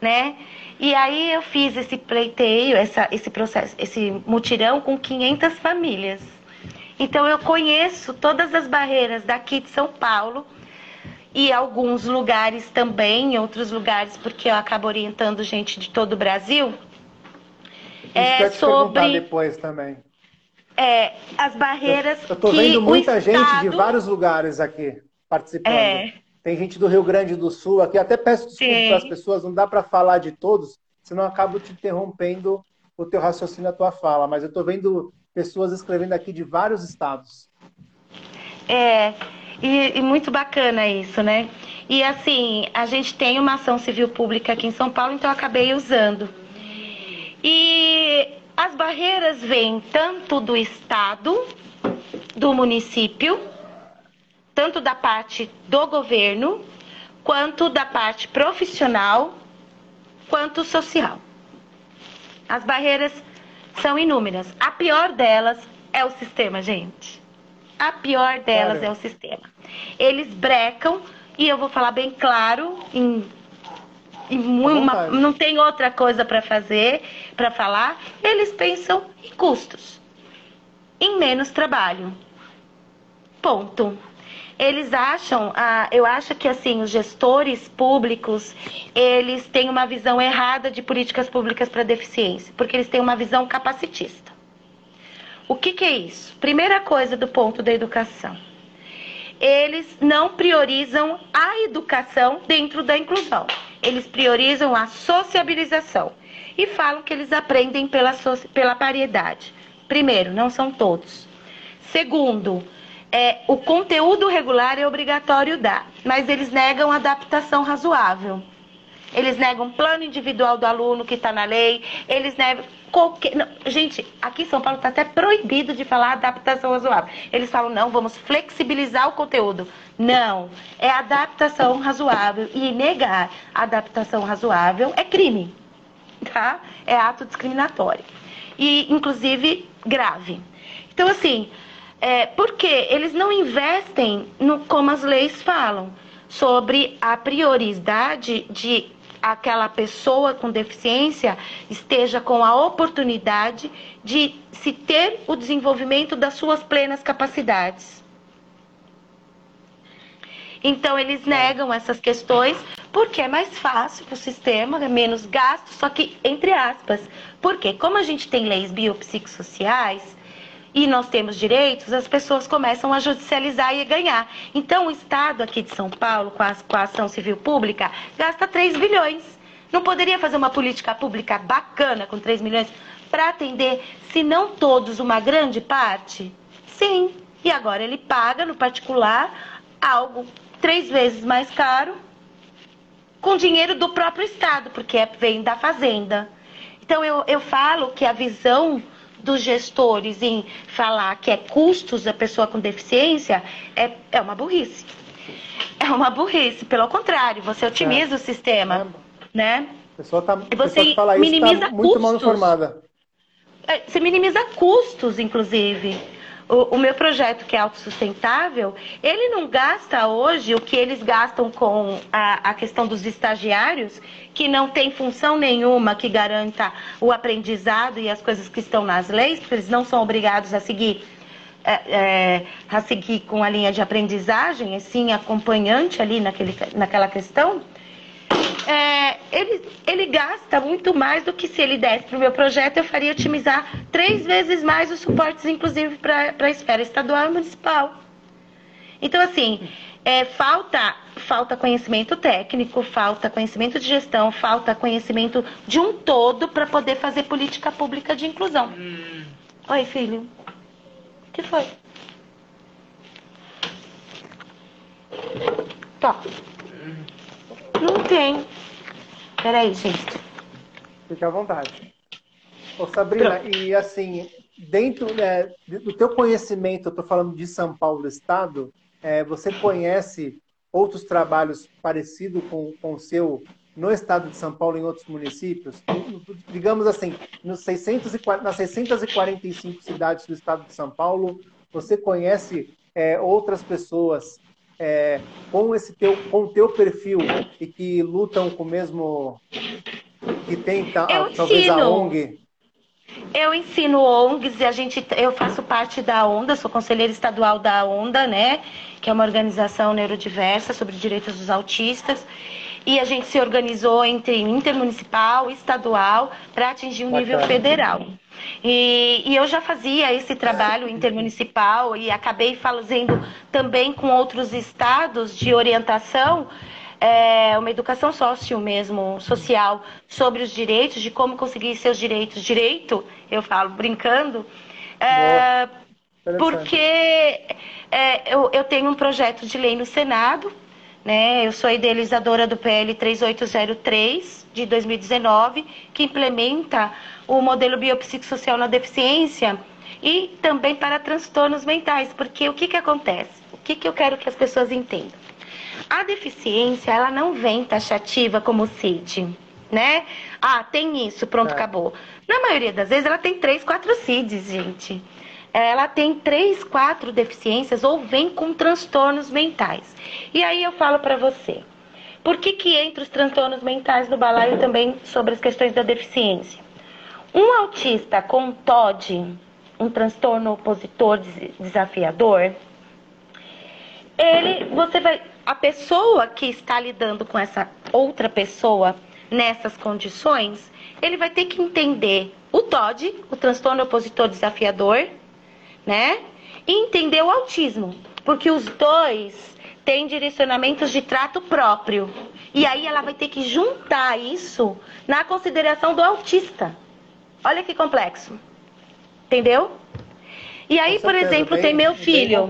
né? E aí eu fiz esse pleiteio, essa, esse processo, esse mutirão com 500 famílias. Então eu conheço todas as barreiras daqui de São Paulo e alguns lugares também, outros lugares, porque eu acabo orientando gente de todo o Brasil. É sobre depois também. É, as barreiras. Eu estou vendo muita gente Estado... de vários lugares aqui participando. É. Tem gente do Rio Grande do Sul aqui. Até peço desculpas para as pessoas, não dá para falar de todos, senão eu acabo te interrompendo o teu raciocínio, a tua fala. Mas eu estou vendo pessoas escrevendo aqui de vários estados. É, e, e, muito bacana isso, né? E assim, a gente tem uma ação civil pública aqui em São Paulo, então eu acabei usando. E as barreiras vêm tanto do Estado, do município, tanto da parte do governo, quanto da parte profissional, quanto social. As barreiras são inúmeras. A pior delas é o sistema, gente. A pior delas é o sistema. Eles brecam, e eu vou falar bem claro, em, em uma, não tem outra coisa para fazer, para falar. Eles pensam em custos, em menos trabalho. Ponto. Eles acham, ah, eu acho que assim, os gestores públicos, eles têm uma visão errada de políticas públicas para deficiência, porque eles têm uma visão capacitista. O que, que é isso? Primeira coisa do ponto da educação. Eles não priorizam a educação dentro da inclusão. Eles priorizam a sociabilização. E falam que eles aprendem pela, pela paridade. Primeiro, não são todos. Segundo, é, o conteúdo regular é obrigatório dar, mas eles negam adaptação razoável. Eles negam plano individual do aluno que está na lei, eles negam qualquer. Não, gente, aqui em São Paulo está até proibido de falar adaptação razoável. Eles falam, não, vamos flexibilizar o conteúdo. Não, é adaptação razoável. E negar adaptação razoável é crime, tá? É ato discriminatório. E, inclusive, grave. Então, assim, é, porque eles não investem no como as leis falam sobre a prioridade de aquela pessoa com deficiência esteja com a oportunidade de se ter o desenvolvimento das suas plenas capacidades. Então, eles é. negam essas questões porque é mais fácil para o sistema, é menos gasto, só que, entre aspas, porque como a gente tem leis biopsicossociais, e nós temos direitos, as pessoas começam a judicializar e a ganhar. Então, o Estado aqui de São Paulo, com a, com a ação civil pública, gasta 3 bilhões. Não poderia fazer uma política pública bacana com 3 milhões para atender, se não todos, uma grande parte? Sim. E agora ele paga no particular algo três vezes mais caro com dinheiro do próprio Estado, porque é, vem da Fazenda. Então eu, eu falo que a visão dos gestores em falar que é custos da pessoa com deficiência é, é uma burrice. É uma burrice, pelo contrário, você otimiza é. o sistema, é. né? A pessoa tá, e você fala minimiza isso tá muito mal informada. É, você minimiza custos, inclusive. O, o, meu projeto que é autossustentável, ele não gasta hoje o que eles gastam com a, a questão dos estagiários, que não tem função nenhuma que garanta o aprendizado e as coisas que estão nas leis, porque eles não são obrigados a seguir é, é, a seguir com a linha de aprendizagem, assim, acompanhante ali naquele, naquela questão, é, ele, ele gasta muito mais do que se ele desse para o meu projeto, eu faria otimizar três vezes mais os suportes, inclusive para a esfera estadual e municipal. Então, assim, é, falta, falta conhecimento técnico, falta conhecimento de gestão, falta conhecimento de um todo para poder fazer política pública de inclusão. Hum. Oi, filho. O que foi? Tá. Não tem. Peraí, gente. Fique à vontade. Ô, Sabrina, Pronto. e assim, dentro né, do teu conhecimento, eu estou falando de São Paulo Estado, é, você conhece outros trabalhos parecidos com, com o seu no estado de São Paulo, em outros municípios? Digamos assim, nos 640, nas 645 cidades do estado de São Paulo, você conhece é, outras pessoas é, com esse teu, com o teu perfil e que lutam com o mesmo que tem talvez a ONG? Eu ensino ONGs e a gente, eu faço parte da ONDA, sou conselheira estadual da ONDA, né? Que é uma organização neurodiversa sobre direitos dos autistas. E a gente se organizou entre intermunicipal, estadual, para atingir um nível federal. E, e, eu já fazia esse trabalho intermunicipal e acabei fazendo também com outros estados de orientação, é, uma educação sócio mesmo, social, sobre os direitos, de como conseguir seus direitos. Direito, eu falo brincando, é, porque é, eu, eu tenho um projeto de lei no Senado, né? Eu sou idealizadora do PL 3803 de 2019, que implementa o modelo biopsicossocial na deficiência e também para transtornos mentais, porque o que, que acontece? O que, que eu quero que as pessoas entendam? A deficiência, ela não vem taxativa como o CID, né? Ah, tem isso, pronto, é. acabou. Na maioria das vezes, ela tem três, quatro CIDs, gente. Ela tem três, quatro deficiências ou vem com transtornos mentais. E aí eu falo para você, por que que entra os transtornos mentais no balaio também sobre as questões da deficiência? Um autista com TOD, um transtorno opositor desafiador, ele, você vai, a pessoa que está lidando com essa outra pessoa nessas condições, ele vai ter que entender o TOD, o transtorno opositor desafiador, né? E entender o autismo, porque os dois têm direcionamentos de trato próprio. E aí ela vai ter que juntar isso na consideração do autista. Olha que complexo. Entendeu? E aí, por exemplo, bem, tem meu filho.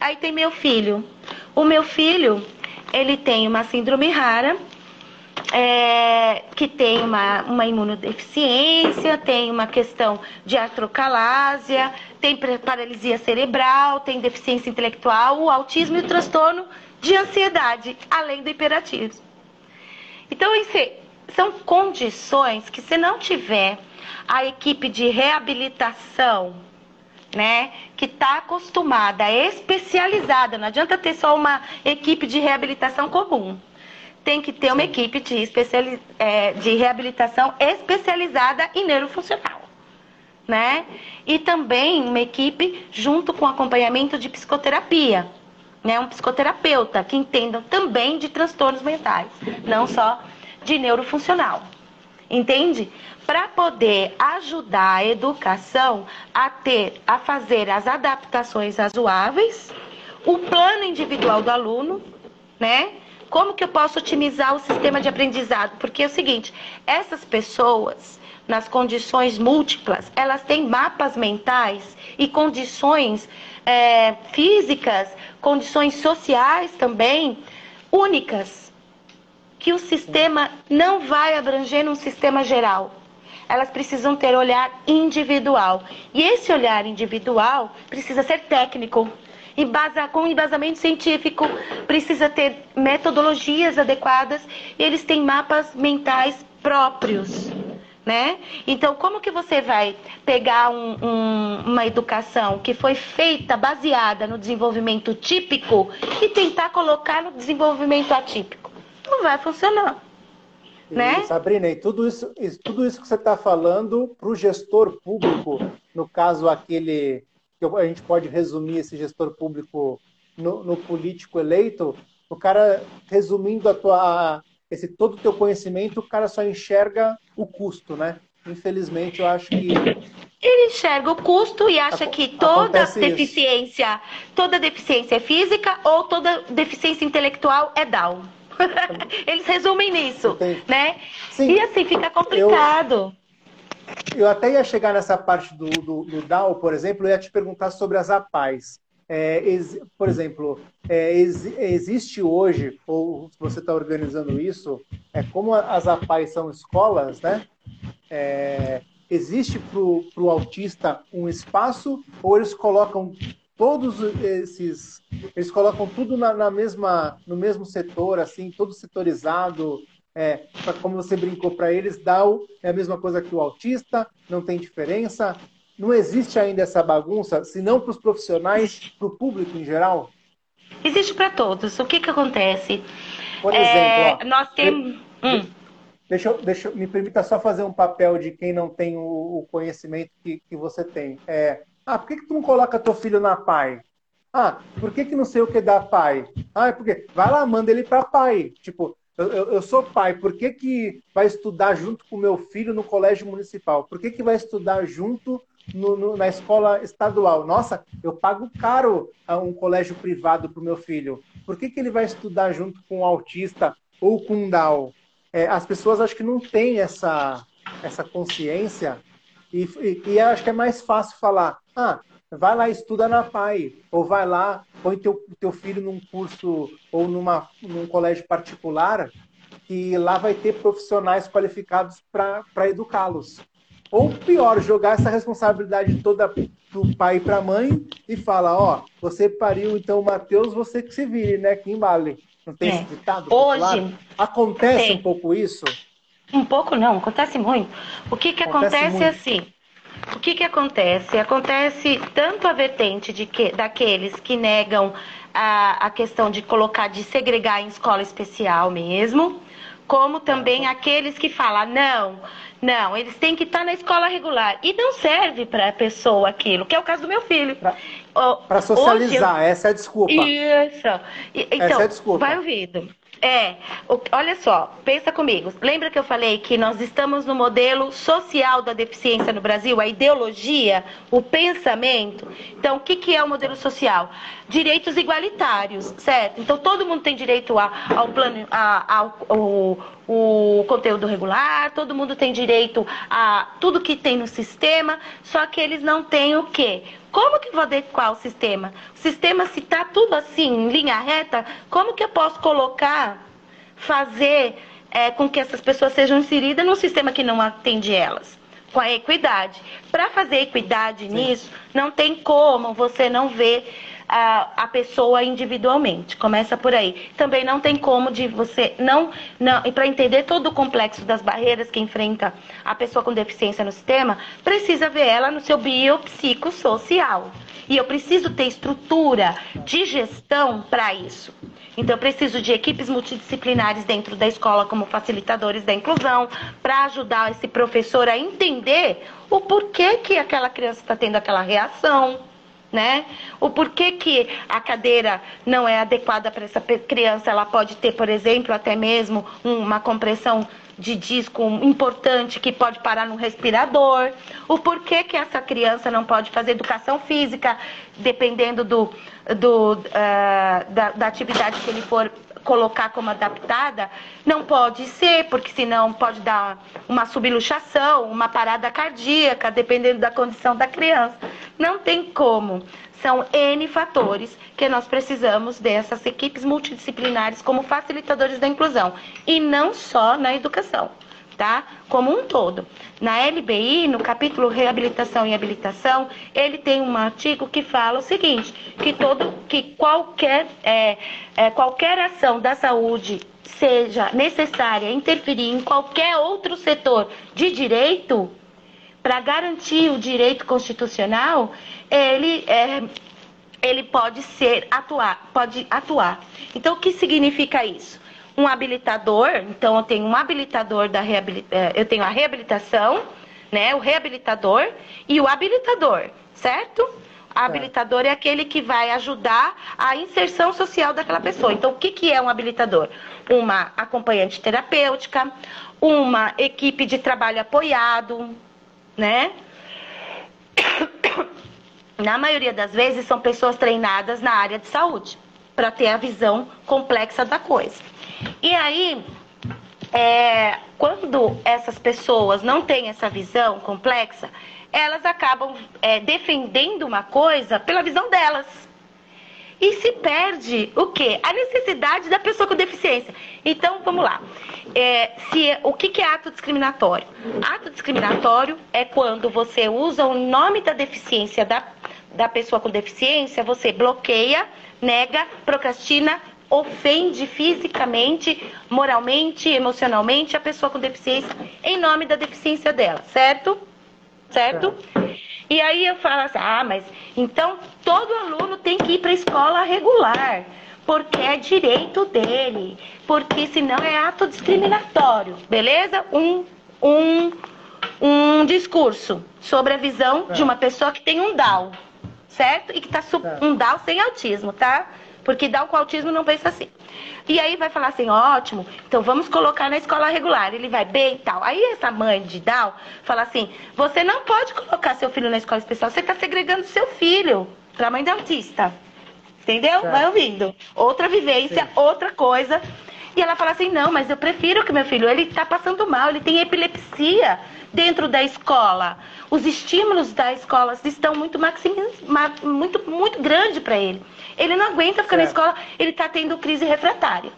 Aí tem meu filho. O meu filho, ele tem uma síndrome rara, é, que tem uma, uma imunodeficiência, tem uma questão de artrocalásia, tem paralisia cerebral, tem deficiência intelectual, o autismo e o transtorno de ansiedade, além do hiperativismo. Então, esse, são condições que se não tiver a equipe de reabilitação, né, que está acostumada, especializada, não adianta ter só uma equipe de reabilitação comum. Tem que ter uma equipe de, é, de reabilitação especializada em neurofuncional. Né? E também uma equipe junto com acompanhamento de psicoterapia, né? Um psicoterapeuta que entendam também de transtornos mentais, não só de neurofuncional. Entende? Para poder ajudar a educação a ter, a fazer as adaptações razoáveis, o plano individual do aluno, né? Como que eu posso otimizar o sistema de aprendizado? Porque é o seguinte, essas pessoas, nas condições múltiplas, elas têm mapas mentais e condições é, físicas, condições sociais também únicas que o sistema não vai abranger num sistema geral. Elas precisam ter olhar individual. E esse olhar individual precisa ser técnico, embasa, com embasamento científico, precisa ter metodologias adequadas e eles têm mapas mentais próprios. né? Então, como que você vai pegar um, um, uma educação que foi feita baseada no desenvolvimento típico e tentar colocar no desenvolvimento atípico? Não vai funcionar. E, né? Sabrina, e tudo isso, tudo isso que você está falando para o gestor público, no caso aquele que a gente pode resumir esse gestor público no, no político eleito, o cara resumindo a tua esse todo o teu conhecimento, o cara só enxerga o custo, né? Infelizmente, eu acho que ele enxerga o custo e acha que toda deficiência, isso. toda deficiência é física ou toda deficiência intelectual é Down. Eles resumem nisso, né? Sim. E assim fica complicado. Eu, eu, até ia chegar nessa parte do, do, do DAO, por exemplo, eu ia te perguntar sobre as APAES. É, por exemplo, é, ex, existe hoje, ou você está organizando isso, é, como as APAES são escolas, né? É, existe para o autista um espaço ou eles colocam todos esses eles colocam tudo na, na mesma no mesmo setor assim todo setorizado é, como você brincou para eles dá o, é a mesma coisa que o autista não tem diferença não existe ainda essa bagunça, se não para os profissionais, para o público em geral? Existe para todos. O que, que acontece? Por exemplo, é, ó, nós temos. Hum. Deixa, deixa, me permita só fazer um papel de quem não tem o, o conhecimento que, que você tem. É, ah, por que, que tu não coloca teu filho na pai? Ah, por que, que não sei o que dá pai? Ah, é porque vai lá, manda ele para pai. Tipo, eu, eu, eu, sou pai, por que, que vai estudar junto com meu filho no colégio municipal? Por que, que vai estudar junto no, no, na escola estadual. Nossa, eu pago caro a um colégio privado para o meu filho. Por que, que ele vai estudar junto com um autista ou com um Down? É, as pessoas acho que não têm essa, essa consciência e, e, e acho que é mais fácil falar, ah, vai lá estuda na PAI, ou vai lá, põe teu, teu filho num curso ou numa, num colégio particular, que lá vai ter profissionais qualificados para educá-los. Ou pior, jogar essa responsabilidade toda pro pai e pra mãe e falar, ó, você pariu então o Matheus, você que se vire, né? Que embale. Não tem é. esse ditado? Hoje. Acontece tem. um pouco isso? Um pouco não, acontece muito. O que que acontece, acontece assim? O que que acontece? Acontece tanto a vertente de que, daqueles que negam a, a questão de colocar, de segregar em escola especial mesmo, como também aqueles que falam, não, não, eles têm que estar na escola regular. E não serve para a pessoa aquilo, que é o caso do meu filho. Para socializar, eu... essa é a desculpa. Isso. Então, essa é a desculpa. vai ouvindo. É, olha só, pensa comigo. Lembra que eu falei que nós estamos no modelo social da deficiência no Brasil, a ideologia, o pensamento? Então, o que, que é o modelo social? Direitos igualitários, certo? Então, todo mundo tem direito a, ao plano, a, ao, ao, o conteúdo regular, todo mundo tem direito a tudo que tem no sistema, só que eles não têm o quê? Como que vou adequar o sistema? O sistema, se está tudo assim, em linha reta, como que eu posso colocar, fazer é, com que essas pessoas sejam inseridas num sistema que não atende elas? Com a equidade. Para fazer equidade Sim. nisso, não tem como você não ver a, a pessoa individualmente. Começa por aí. Também não tem como de você não, não para entender todo o complexo das barreiras que enfrenta a pessoa com deficiência no sistema, precisa ver ela no seu biopsicossocial. E eu preciso ter estrutura de gestão para isso. Então, eu preciso de equipes multidisciplinares dentro da escola, como facilitadores da inclusão, para ajudar esse professor a entender o porquê que aquela criança está tendo aquela reação né? O porquê que a cadeira não é adequada para essa criança, ela pode ter, por exemplo, até mesmo uma compressão de disco importante que pode parar no respirador, o porquê que essa criança não pode fazer educação física, dependendo do, do, uh, da, da atividade que ele for colocar como adaptada, não pode ser, porque senão pode dar uma subluxação, uma parada cardíaca, dependendo da condição da criança. Não tem como. São N fatores que nós precisamos dessas equipes multidisciplinares como facilitadores da inclusão. E não só na educação. Tá? Como um todo. Na LBI, no capítulo Reabilitação e Habilitação, ele tem um artigo que fala o seguinte, que todo, que qualquer, é, é, qualquer ação da saúde seja necessária interferir em qualquer outro setor de direito, para garantir o direito constitucional, ele, é, ele pode ser atuar, pode atuar. Então, o que significa isso? Um habilitador, então eu tenho um habilitador da reabilitação, é, eu tenho a reabilitação, né, o reabilitador e o habilitador, certo? O habilitador é aquele que vai ajudar a inserção social daquela pessoa. Então, o que, que é um habilitador? Uma acompanhante terapêutica, uma equipe de trabalho apoiado, né? Na maioria das vezes são pessoas treinadas na área de saúde para ter a visão complexa da coisa. E aí, é, quando essas pessoas não têm essa visão complexa, elas acabam é, defendendo uma coisa pela visão delas. E se perde o quê? A necessidade da pessoa com deficiência. Então, vamos lá. É, se, o que, que é ato discriminatório? Ato discriminatório é quando você usa o nome da deficiência da, da pessoa com deficiência, você bloqueia, nega, procrastina, ofende fisicamente, moralmente, emocionalmente a pessoa com deficiência em nome da deficiência dela, certo? Certo? E aí eu falo assim: ah, mas então todo aluno tem que ir para a escola regular, porque é direito dele, porque senão é ato discriminatório, beleza? Um, um, um discurso sobre a visão de uma pessoa que tem um Down, certo? E que está um Down sem autismo, tá? Porque Down com autismo não pensa assim. E aí vai falar assim, ótimo, então vamos colocar na escola regular. Ele vai bem e tal. Aí essa mãe de Down fala assim, você não pode colocar seu filho na escola especial, você está segregando seu filho para a mãe da autista. Entendeu? Certo. Vai ouvindo. Outra vivência, Sim. outra coisa. E ela fala assim, não, mas eu prefiro que meu filho, ele está passando mal, ele tem epilepsia dentro da escola. Os estímulos da escola estão muito muito, muito grande para ele. Ele não aguenta ficar certo. na escola, ele está tendo crise refratária.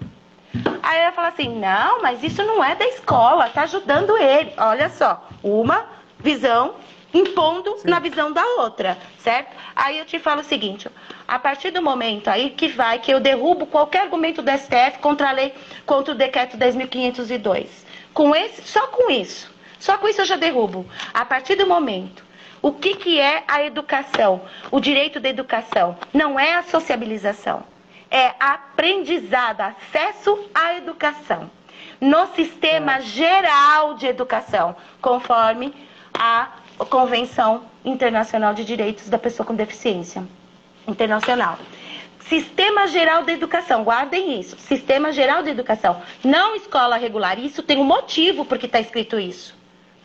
Aí ela fala assim, não, mas isso não é da escola, está ajudando ele. Olha só, uma visão impondo Sim. na visão da outra, certo? Aí eu te falo o seguinte, a partir do momento aí que vai, que eu derrubo qualquer argumento do STF contra a lei, contra o decreto 10.502, com esse, só com isso, só com isso eu já derrubo. A partir do momento o que, que é a educação? O direito da educação não é a sociabilização, é aprendizado, acesso à educação. No sistema geral de educação, conforme a Convenção Internacional de Direitos da Pessoa com Deficiência Internacional. Sistema Geral de Educação, guardem isso. Sistema Geral de Educação, não escola regular. Isso tem um motivo porque está escrito isso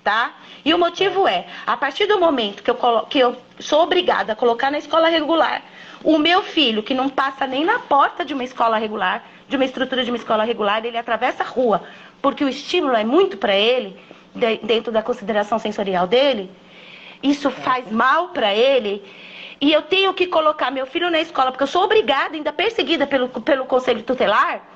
tá? E o motivo é, a partir do momento que eu, colo que eu sou obrigada a colocar na escola regular o meu filho, que não passa nem na porta de uma escola regular, de uma estrutura de uma escola regular, ele atravessa a rua, porque o estímulo é muito para ele, de, dentro da consideração sensorial dele, isso faz mal para ele, e eu tenho que colocar meu filho na escola, porque eu sou obrigada, ainda perseguida pelo, pelo conselho tutelar,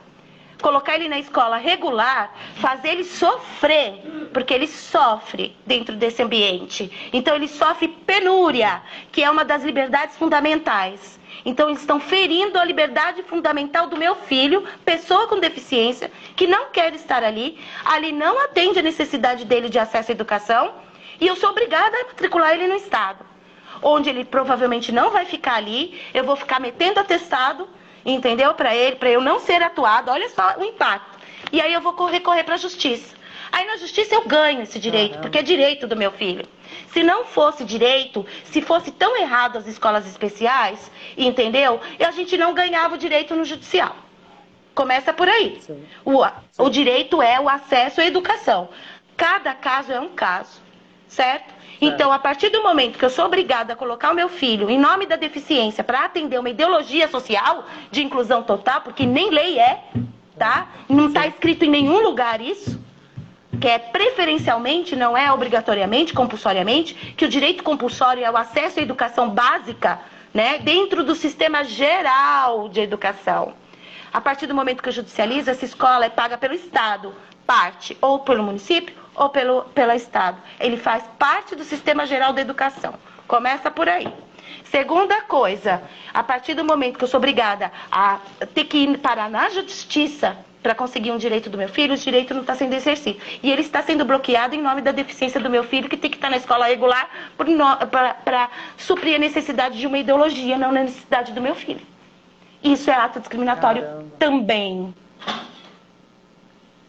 colocar ele na escola regular, fazer ele sofrer, porque ele sofre dentro desse ambiente. Então ele sofre penúria, que é uma das liberdades fundamentais. Então eles estão ferindo a liberdade fundamental do meu filho, pessoa com deficiência, que não quer estar ali, ali não atende a necessidade dele de acesso à educação, e eu sou obrigada a matricular ele no estado. Onde ele provavelmente não vai ficar ali, eu vou ficar metendo atestado entendeu? Para ele, para eu não ser atuado, olha só o impacto. E aí eu vou recorrer para a justiça. Aí na justiça eu ganho esse direito, porque é direito do meu filho. Se não fosse direito, se fosse tão errado as escolas especiais, entendeu? A gente não ganhava o direito no judicial. Começa por aí. O, o direito é o acesso à educação. Cada caso é um caso, certo? Então, a partir do momento que eu sou obrigada a colocar o meu filho em nome da deficiência para atender uma ideologia social de inclusão total, porque nem lei é, tá? Não está escrito em nenhum lugar isso, que é preferencialmente, não é obrigatoriamente, compulsoriamente, que o direito compulsório é o acesso à educação básica, né, dentro do sistema geral de educação. A partir do momento que eu judicializo, essa escola é paga pelo Estado, parte ou pelo município ou pelo pelo Estado. Ele faz parte do sistema geral da educação. Começa por aí. Segunda coisa, a partir do momento que eu sou obrigada a ter que ir parar na justiça para conseguir um direito do meu filho, o direito não está sendo exercido. E ele está sendo bloqueado em nome da deficiência do meu filho, que tem que estar na escola regular para suprir a necessidade de uma ideologia, não a necessidade do meu filho. Isso é ato discriminatório Caramba. também.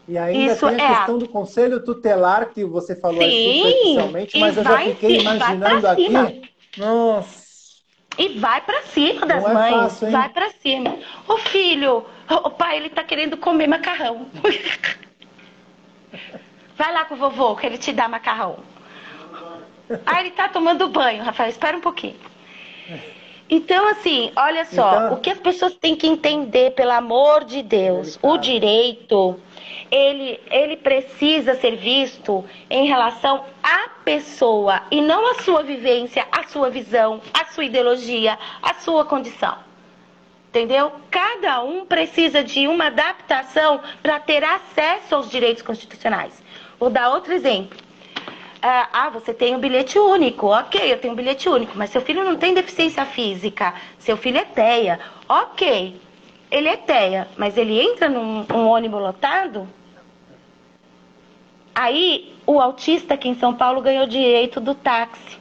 E ainda Isso tem a é questão do conselho tutelar que você falou Sim, superficialmente, mas eu já fiquei imaginando aqui. Nossa. E vai para cima das Não é mães. É fácil, vai para cima. Ô filho, o pai ele tá querendo comer macarrão. vai lá com o vovô que ele te dá macarrão. Ah, ele tá tomando banho, Rafael, espera um pouquinho. Então, assim, olha só, então... o que as pessoas têm que entender, pelo amor de Deus, o direito ele, ele precisa ser visto em relação à pessoa e não à sua vivência, à sua visão, à sua ideologia, à sua condição. Entendeu? Cada um precisa de uma adaptação para ter acesso aos direitos constitucionais. Vou dar outro exemplo. Ah, ah, você tem um bilhete único. Ok, eu tenho um bilhete único, mas seu filho não tem deficiência física, seu filho é TEA. Ok, ele é TEA, mas ele entra num um ônibus lotado, aí o autista aqui em São Paulo ganhou direito do táxi.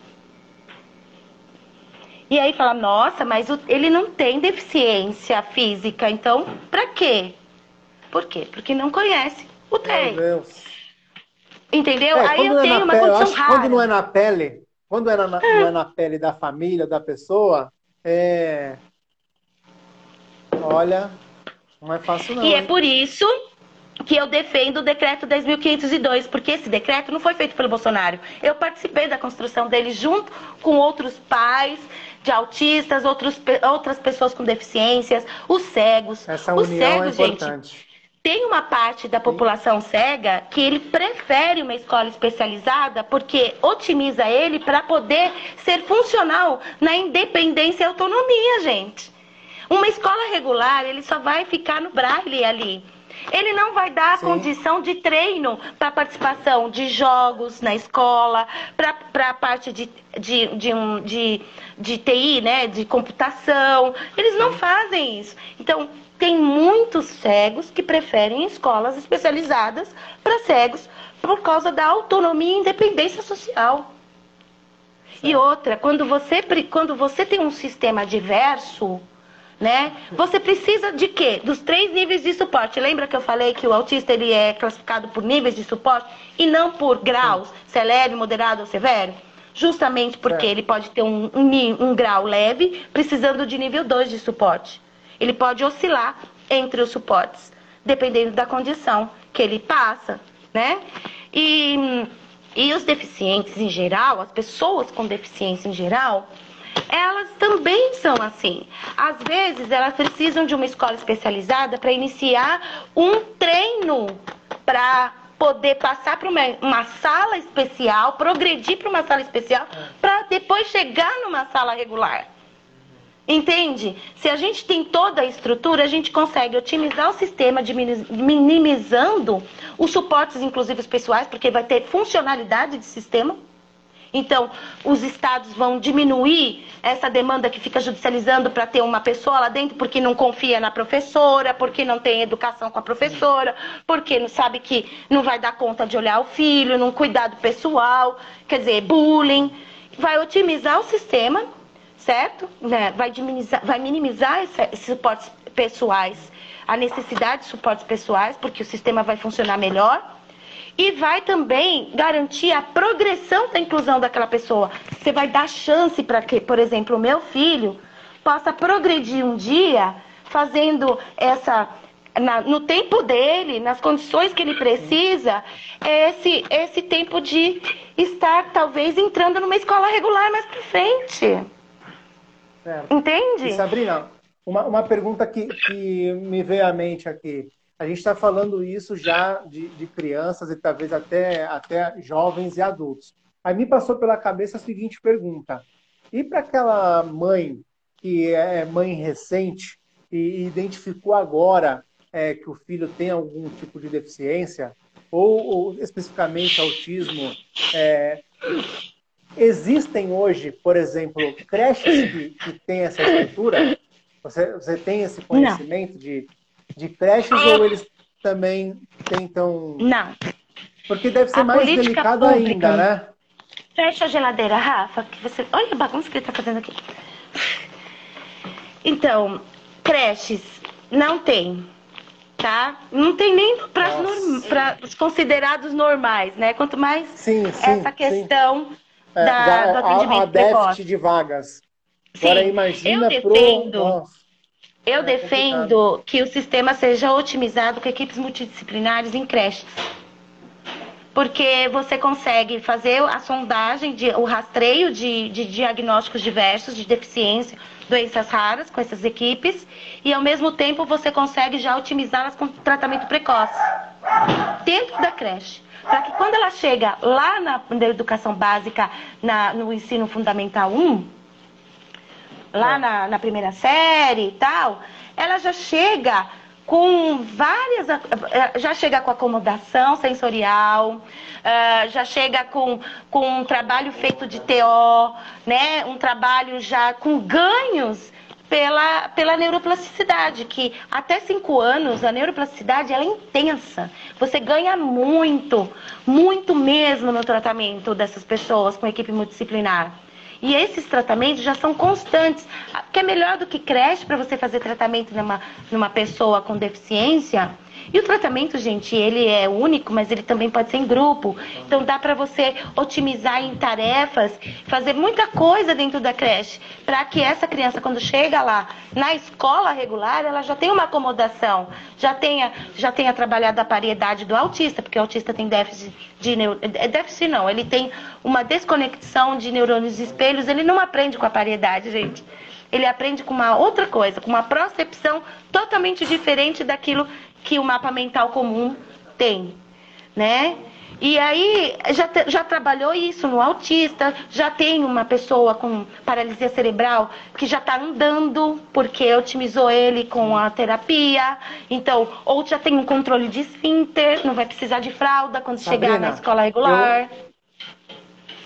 E aí fala, nossa, mas o, ele não tem deficiência física, então pra quê? Por quê? Porque não conhece o Deus. Entendeu? É, aí eu é tenho uma pele, condição rara. Quando não é na pele, quando é na, não é na pele da família, da pessoa, é, Olha, não é fácil não. E é por isso que eu defendo o decreto 10.502, porque esse decreto não foi feito pelo Bolsonaro. Eu participei da construção dele junto com outros pais de autistas, outros, outras pessoas com deficiências, os cegos. Essa os união é cegos, é importante. Gente, tem uma parte da população cega que ele prefere uma escola especializada porque otimiza ele para poder ser funcional na independência e autonomia, gente. Uma escola regular, ele só vai ficar no braille ali. Ele não vai dar a condição de treino para participação de jogos na escola, para a parte de, de, de, um, de, de TI, né, de computação. Eles não fazem isso. Então, tem muitos cegos que preferem escolas especializadas para cegos por causa da autonomia e independência social. Certo. E outra, quando você, quando você tem um sistema diverso, né? Você precisa de quê? Dos três níveis de suporte. Lembra que eu falei que o autista ele é classificado por níveis de suporte e não por graus, se é leve, moderado ou severo? Justamente porque é. ele pode ter um, um, um grau leve, precisando de nível 2 de suporte. Ele pode oscilar entre os suportes, dependendo da condição que ele passa, né? E, e os deficientes em geral, as pessoas com deficiência em geral, elas também são assim. Às vezes, elas precisam de uma escola especializada para iniciar um treino para poder passar para uma, uma, sala especial, progredir para uma sala especial, para depois chegar numa sala regular. Entende? Se a gente tem toda a estrutura, a gente consegue otimizar o sistema, minimizando os suportes, inclusive os pessoais, porque vai ter funcionalidade de sistema. Então, os estados vão diminuir essa demanda que fica judicializando para ter uma pessoa lá dentro porque não confia na professora, porque não tem educação com a professora, porque não sabe que não vai dar conta de olhar o filho, num cuidado pessoal, quer dizer, bullying. Vai otimizar o sistema, certo? Né? Vai, vai minimizar esses suportes pessoais, a necessidade de suportes pessoais, porque o sistema vai funcionar melhor e vai também garantir a progressão da inclusão daquela pessoa. Você vai dar chance para que, por exemplo, o meu filho possa progredir um dia fazendo essa na, no tempo dele, nas condições que ele precisa, esse, esse tempo de estar talvez entrando numa escola regular mais para frente. Certo. Entende? E Sabrina, uma, uma pergunta que, que me veio à mente aqui. A gente está falando isso já de, de, crianças e talvez até, até jovens e adultos. Aí me passou pela cabeça a seguinte pergunta: e para aquela mãe que é mãe recente e identificou agora é, que o filho tem algum tipo de deficiência, ou, ou especificamente autismo, é, existem hoje, por exemplo, creches que, que têm essa estrutura? Você, você tem esse conhecimento de, de creches ou eles também tentam. Não. Porque deve ser a mais delicado pública, ainda, né? Fecha a geladeira, Rafa, que você. Olha a bagunça que ele tá fazendo aqui. Então, creches não tem, tá? Não tem nem para os considerados normais, né? Quanto mais sim, sim, essa questão é, da, do atendimento a, a déficit precoce. de vagas. Agora sim, imagina eu defendo, pro... eu defendo que o sistema seja otimizado com equipes multidisciplinares em creches porque você consegue fazer a sondagem, de, o rastreio de, de diagnósticos diversos, de deficiência, doenças raras com essas equipes, e ao mesmo tempo você consegue já otimizá-las com tratamento precoce dentro da creche. Para que quando ela chega lá na, na educação básica, na, no ensino fundamental 1, lá é. na, na primeira série e tal, ela já chega com várias. Eh, já chega com acomodação sensorial, uh, já chega com, com um trabalho feito de TO, né? um trabalho já com ganhos pela, pela neuroplasticidade, que até cinco anos a neuroplasticidade ela é intensa. Você ganha muito, muito mesmo no tratamento dessas pessoas com equipe multidisciplinar. E esses tratamentos já são constantes, que é melhor do que creche para você fazer tratamento numa, numa pessoa com deficiência e o tratamento, gente, ele é único, mas ele também pode ser em grupo. Então dá para você otimizar em tarefas, fazer muita coisa dentro da creche, para que essa criança, quando chega lá na escola regular, ela já tenha uma acomodação, já tenha, já tenha trabalhado a paridade do autista, porque o autista tem déficit de neuro... É, déficit não, ele tem uma desconexão de neurônios espelhos, ele não aprende com a paridade, gente ele aprende com uma outra coisa, com uma percepção totalmente diferente daquilo que o mapa mental comum tem, né? E aí já, já trabalhou isso no autista, já tem uma pessoa com paralisia cerebral que já está andando porque otimizou ele com a terapia. Então, ou já tem um controle de esfíncter, não vai precisar de fralda quando Sabrina, chegar na escola regular. Eu,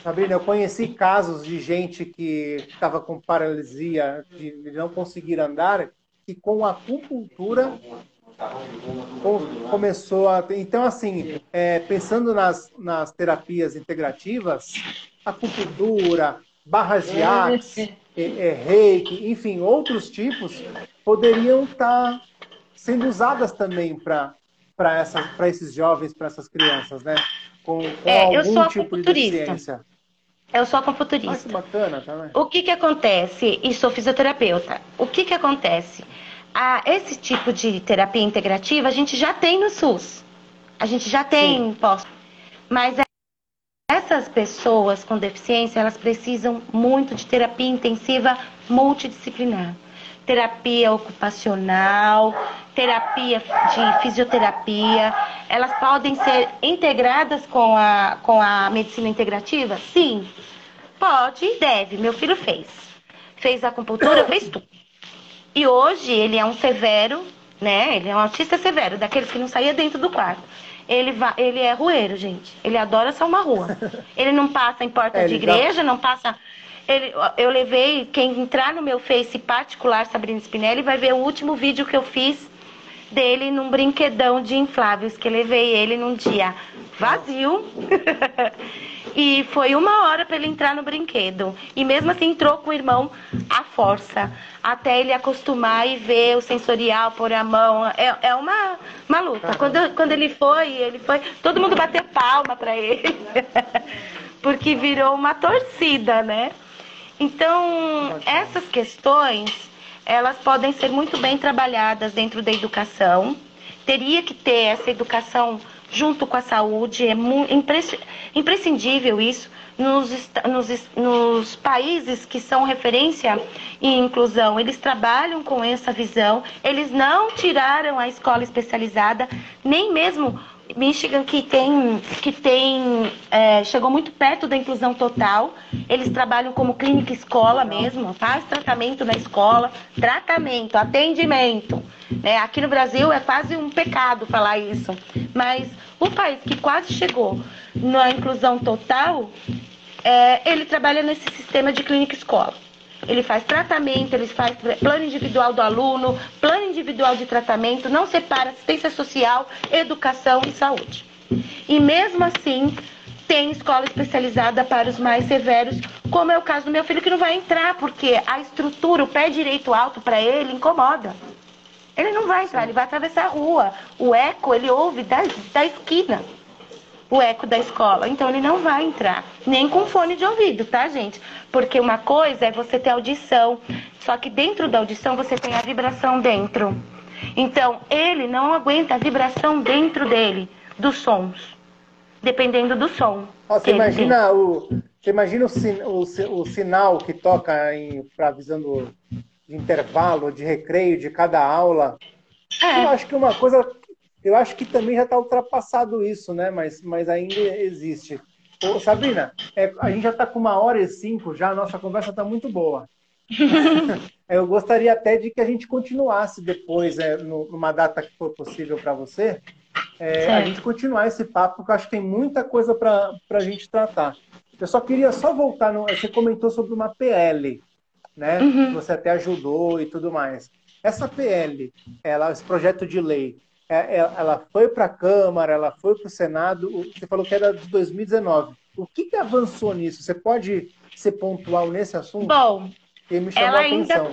Sabrina, eu conheci casos de gente que estava com paralisia, de não conseguir andar, que com acupuntura começou a. Então, assim, é, pensando nas, nas terapias integrativas, acupuntura, barras de axe, é, é, reiki, enfim, outros tipos, poderiam estar tá sendo usadas também para esses jovens, para essas crianças, né? Com, com é, algum tipo de deficiência. Eu sou acupunturista. Ah, que bacana também. O que que acontece? E sou fisioterapeuta. O que que acontece? A, esse tipo de terapia integrativa a gente já tem no SUS. A gente já tem posto. Mas essas pessoas com deficiência, elas precisam muito de terapia intensiva multidisciplinar. Terapia ocupacional, terapia de fisioterapia, elas podem ser integradas com a, com a medicina integrativa? Sim, pode e deve. Meu filho fez. Fez acupuntura, fez tudo. E hoje ele é um severo, né? Ele é um autista severo, daqueles que não saía dentro do quarto. Ele, vai, ele é rueiro, gente. Ele adora ser uma rua. Ele não passa em porta é, de igreja, já... não passa. Ele, eu levei, quem entrar no meu Face particular, Sabrina Spinelli, vai ver o último vídeo que eu fiz dele num brinquedão de infláveis, que eu levei ele num dia vazio. e foi uma hora para ele entrar no brinquedo. E mesmo assim entrou com o irmão à força, até ele acostumar e ver o sensorial, pôr a mão. É, é uma, uma luta. Quando, quando ele foi, ele foi. Todo mundo bateu palma para ele. Porque virou uma torcida, né? Então, essas questões, elas podem ser muito bem trabalhadas dentro da educação. Teria que ter essa educação junto com a saúde. É imprescindível isso nos, nos, nos, países que são referência em inclusão. Eles trabalham com essa visão, eles não tiraram a escola especializada, nem mesmo Michigan que tem que tem é, chegou muito perto da inclusão total. Eles trabalham como clínica escola mesmo, faz tratamento na escola, tratamento, atendimento. Né? Aqui no Brasil é quase um pecado falar isso, mas O país que quase chegou na inclusão total, é, ele trabalha nesse sistema de clínica escola. Ele faz tratamento, ele faz plano individual do aluno, plano individual de tratamento, não separa assistência social, educação e saúde. E mesmo assim, tem escola especializada para os mais severos, como é o caso do meu filho, que não vai entrar, porque a estrutura, o pé direito alto para ele incomoda. Ele não vai entrar, ele vai atravessar a rua. O eco, ele ouve da, da esquina. O eco da escola. Então ele não vai entrar. Nem com fone de ouvido, tá, gente? Porque uma coisa é você ter audição. Só que dentro da audição você tem a vibração dentro. Então ele não aguenta a vibração dentro dele, dos sons. Dependendo do som. você imagina o. Você imagina o, sin, o, o sinal que toca para avisando de intervalo, de recreio de cada aula. É. Eu acho que uma coisa, eu acho que também já está ultrapassado isso, né? Mas, mas ainda existe. Ô, Sabrina, é, a gente já está com uma hora e cinco já, a nossa conversa está muito boa. eu gostaria até de que a gente continuasse depois, é, numa data que for possível para você, é, a gente continuar esse papo, porque eu acho que tem muita coisa para a gente tratar. Eu só queria só voltar, no, você comentou sobre uma PL né? Uhum. Você até ajudou e tudo mais. Essa PL, ela, esse projeto de lei, ela foi para a Câmara, ela foi para o Senado. Você falou que era de 2019. O que, que avançou nisso? Você pode ser pontual nesse assunto? Bom, ela ainda.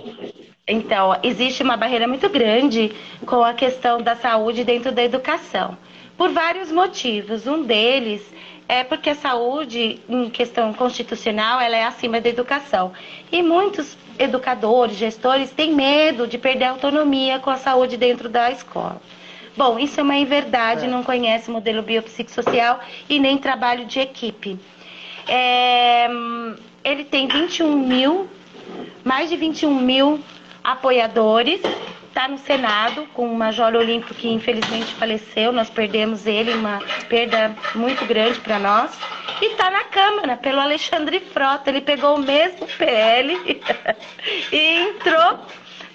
Então, existe uma barreira muito grande com a questão da saúde dentro da educação, por vários motivos. Um deles é porque a saúde, em questão constitucional, ela é acima da educação. E muitos educadores, gestores, têm medo de perder a autonomia com a saúde dentro da escola. Bom, isso é uma inverdade, é. não conhece modelo biopsicossocial e nem trabalho de equipe. É, ele tem 21 mil, mais de 21 mil apoiadores está no Senado com o Major Olímpio que infelizmente faleceu, nós perdemos ele, uma perda muito grande para nós. E está na Câmara pelo Alexandre Frota, ele pegou o mesmo PL e entrou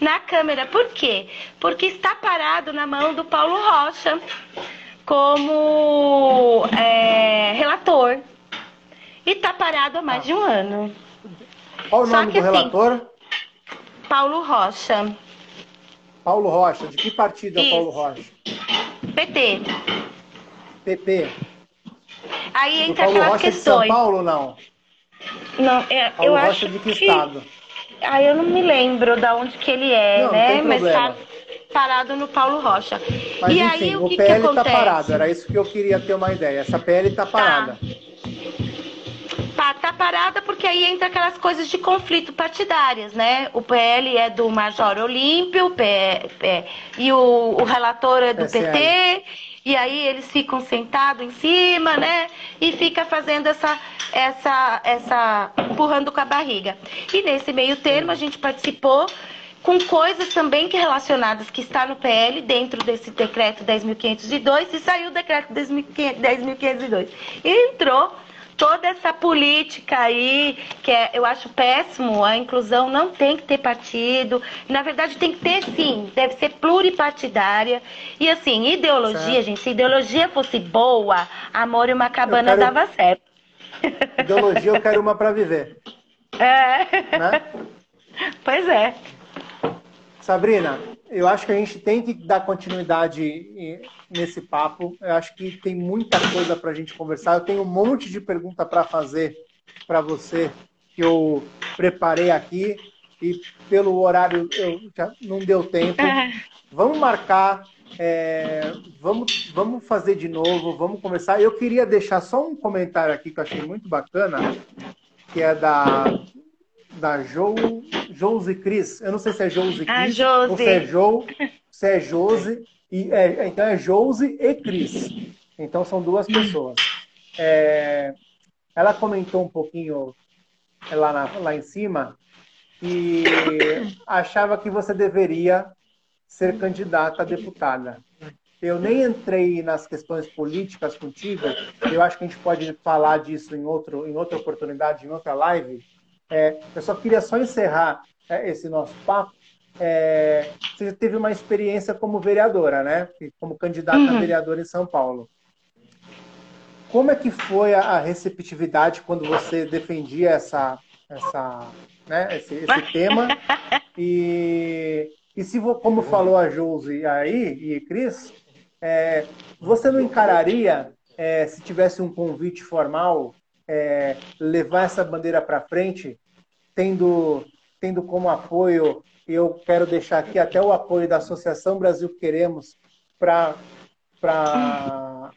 na Câmara. Por quê? Porque está parado na mão do Paulo Rocha como é, relator. E está parado há mais de um ano. Qual o nome que, do assim, relator? Paulo Rocha. Paulo Rocha. De que partido é Paulo Rocha? PT. PP. Aí entra Paulo aquelas Rocha questões. De São Paulo não? Não, é, Paulo eu Rocha acho de que, que estado? Aí eu não me lembro de onde que ele é, não, né? Não Mas tá parado no Paulo Rocha. Mas, e enfim, aí o, o que PL que está acontece? parado, era isso que eu queria ter uma ideia. Essa PL está parada. Tá. tá, parada porque aí entra aquelas coisas de conflito partidárias, né? O PL é do Major Olímpio, P, P, e o, o relator é do PT, e aí eles ficam sentados em cima, né? E fica fazendo essa, essa, essa, empurrando com a barriga. E nesse meio termo a gente participou com coisas também que relacionadas que está no PL dentro desse decreto 10.502 e saiu o decreto 10.502. E entrou toda essa política aí, que é, eu acho péssimo, a inclusão não tem que ter partido, na verdade tem que ter sim, deve ser pluripartidária. E assim, ideologia, certo. gente, se ideologia fosse boa, amor e uma cabana quero... dava certo. Ideologia eu quero uma para viver. É. Né? Pois é. Sabrina, eu acho que a gente tem que dar continuidade nesse papo. Eu acho que tem muita coisa para a gente conversar. Eu tenho um monte de pergunta para fazer para você que eu preparei aqui e pelo horário eu já não deu tempo. É. Vamos marcar, é, vamos, vamos fazer de novo, vamos conversar. Eu queria deixar só um comentário aqui que eu achei muito bacana, que é da da Jo, Josi Cris. Eu não sei se é Josi ah, Cris ou se é Jo, se é Josi. E, é, então é Josi e Cris. Então são duas pessoas. É, ela comentou um pouquinho lá, na, lá em cima e achava que você deveria ser candidata a deputada. Eu nem entrei nas questões políticas contigo. Eu acho que a gente pode falar disso em, outro, em outra oportunidade, em outra live. É, eu só queria só encerrar é, esse nosso papo. É, você teve uma experiência como vereadora, né? Como candidata uhum. a vereadora em São Paulo. como é que foi a receptividade quando você defendia essa, essa, né, esse, esse tema? E, e se, como falou a Josi aí e Cris, é, você não encararia, é, se tivesse um convite formal, é, levar essa bandeira para frente, tendo, tendo como apoio, e eu quero deixar aqui até o apoio da Associação Brasil Queremos para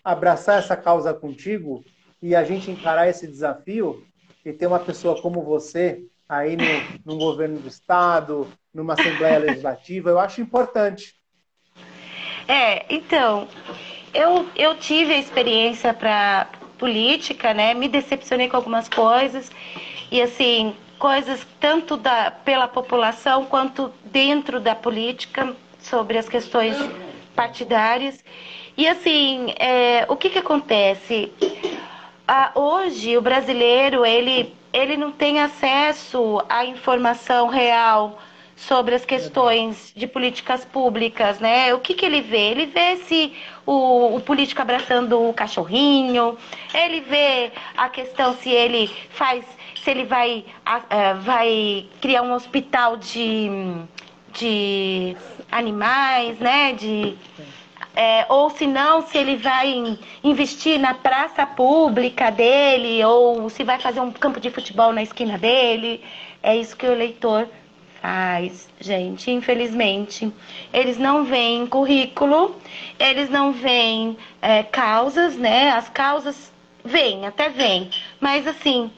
abraçar essa causa contigo e a gente encarar esse desafio e ter uma pessoa como você aí no, no governo do Estado, numa Assembleia Legislativa, eu acho importante. É, então, eu, eu tive a experiência para política, né? Me decepcionei com algumas coisas e assim coisas tanto da pela população quanto dentro da política sobre as questões partidárias e assim é, o que que acontece ah, hoje o brasileiro ele ele não tem acesso à informação real sobre as questões de políticas públicas, né? O que, que ele vê? Ele vê se o, o, político abraçando o cachorrinho, ele vê a questão se ele faz, se ele vai, uh, vai criar um hospital de, de animais, né? De, é, ou se não, se ele vai investir na praça pública dele, ou se vai fazer um campo de futebol na esquina dele. É isso que o eleitor faz, gente, infelizmente. Eles não veem currículo, eles não veem é, causas, né? As causas vêm, até vêm, mas assim,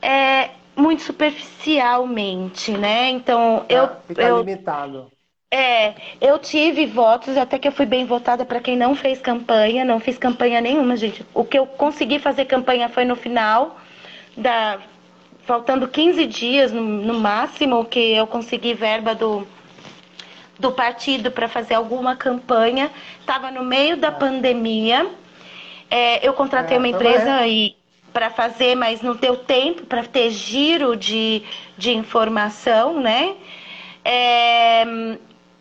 é muito superficialmente, né? Então, tá, eu. Fica eu, limitado. É, eu tive votos, até que eu fui bem votada para quem não fez campanha, não fiz campanha nenhuma, gente. O que eu consegui fazer campanha foi no final da faltando 15 dias no, no máximo que eu consegui verba do, do partido para fazer alguma campanha. Estava no meio da pandemia. É, eu contratei é, uma empresa é. e para fazer, mas não deu tempo para ter giro de, de informação, né? É,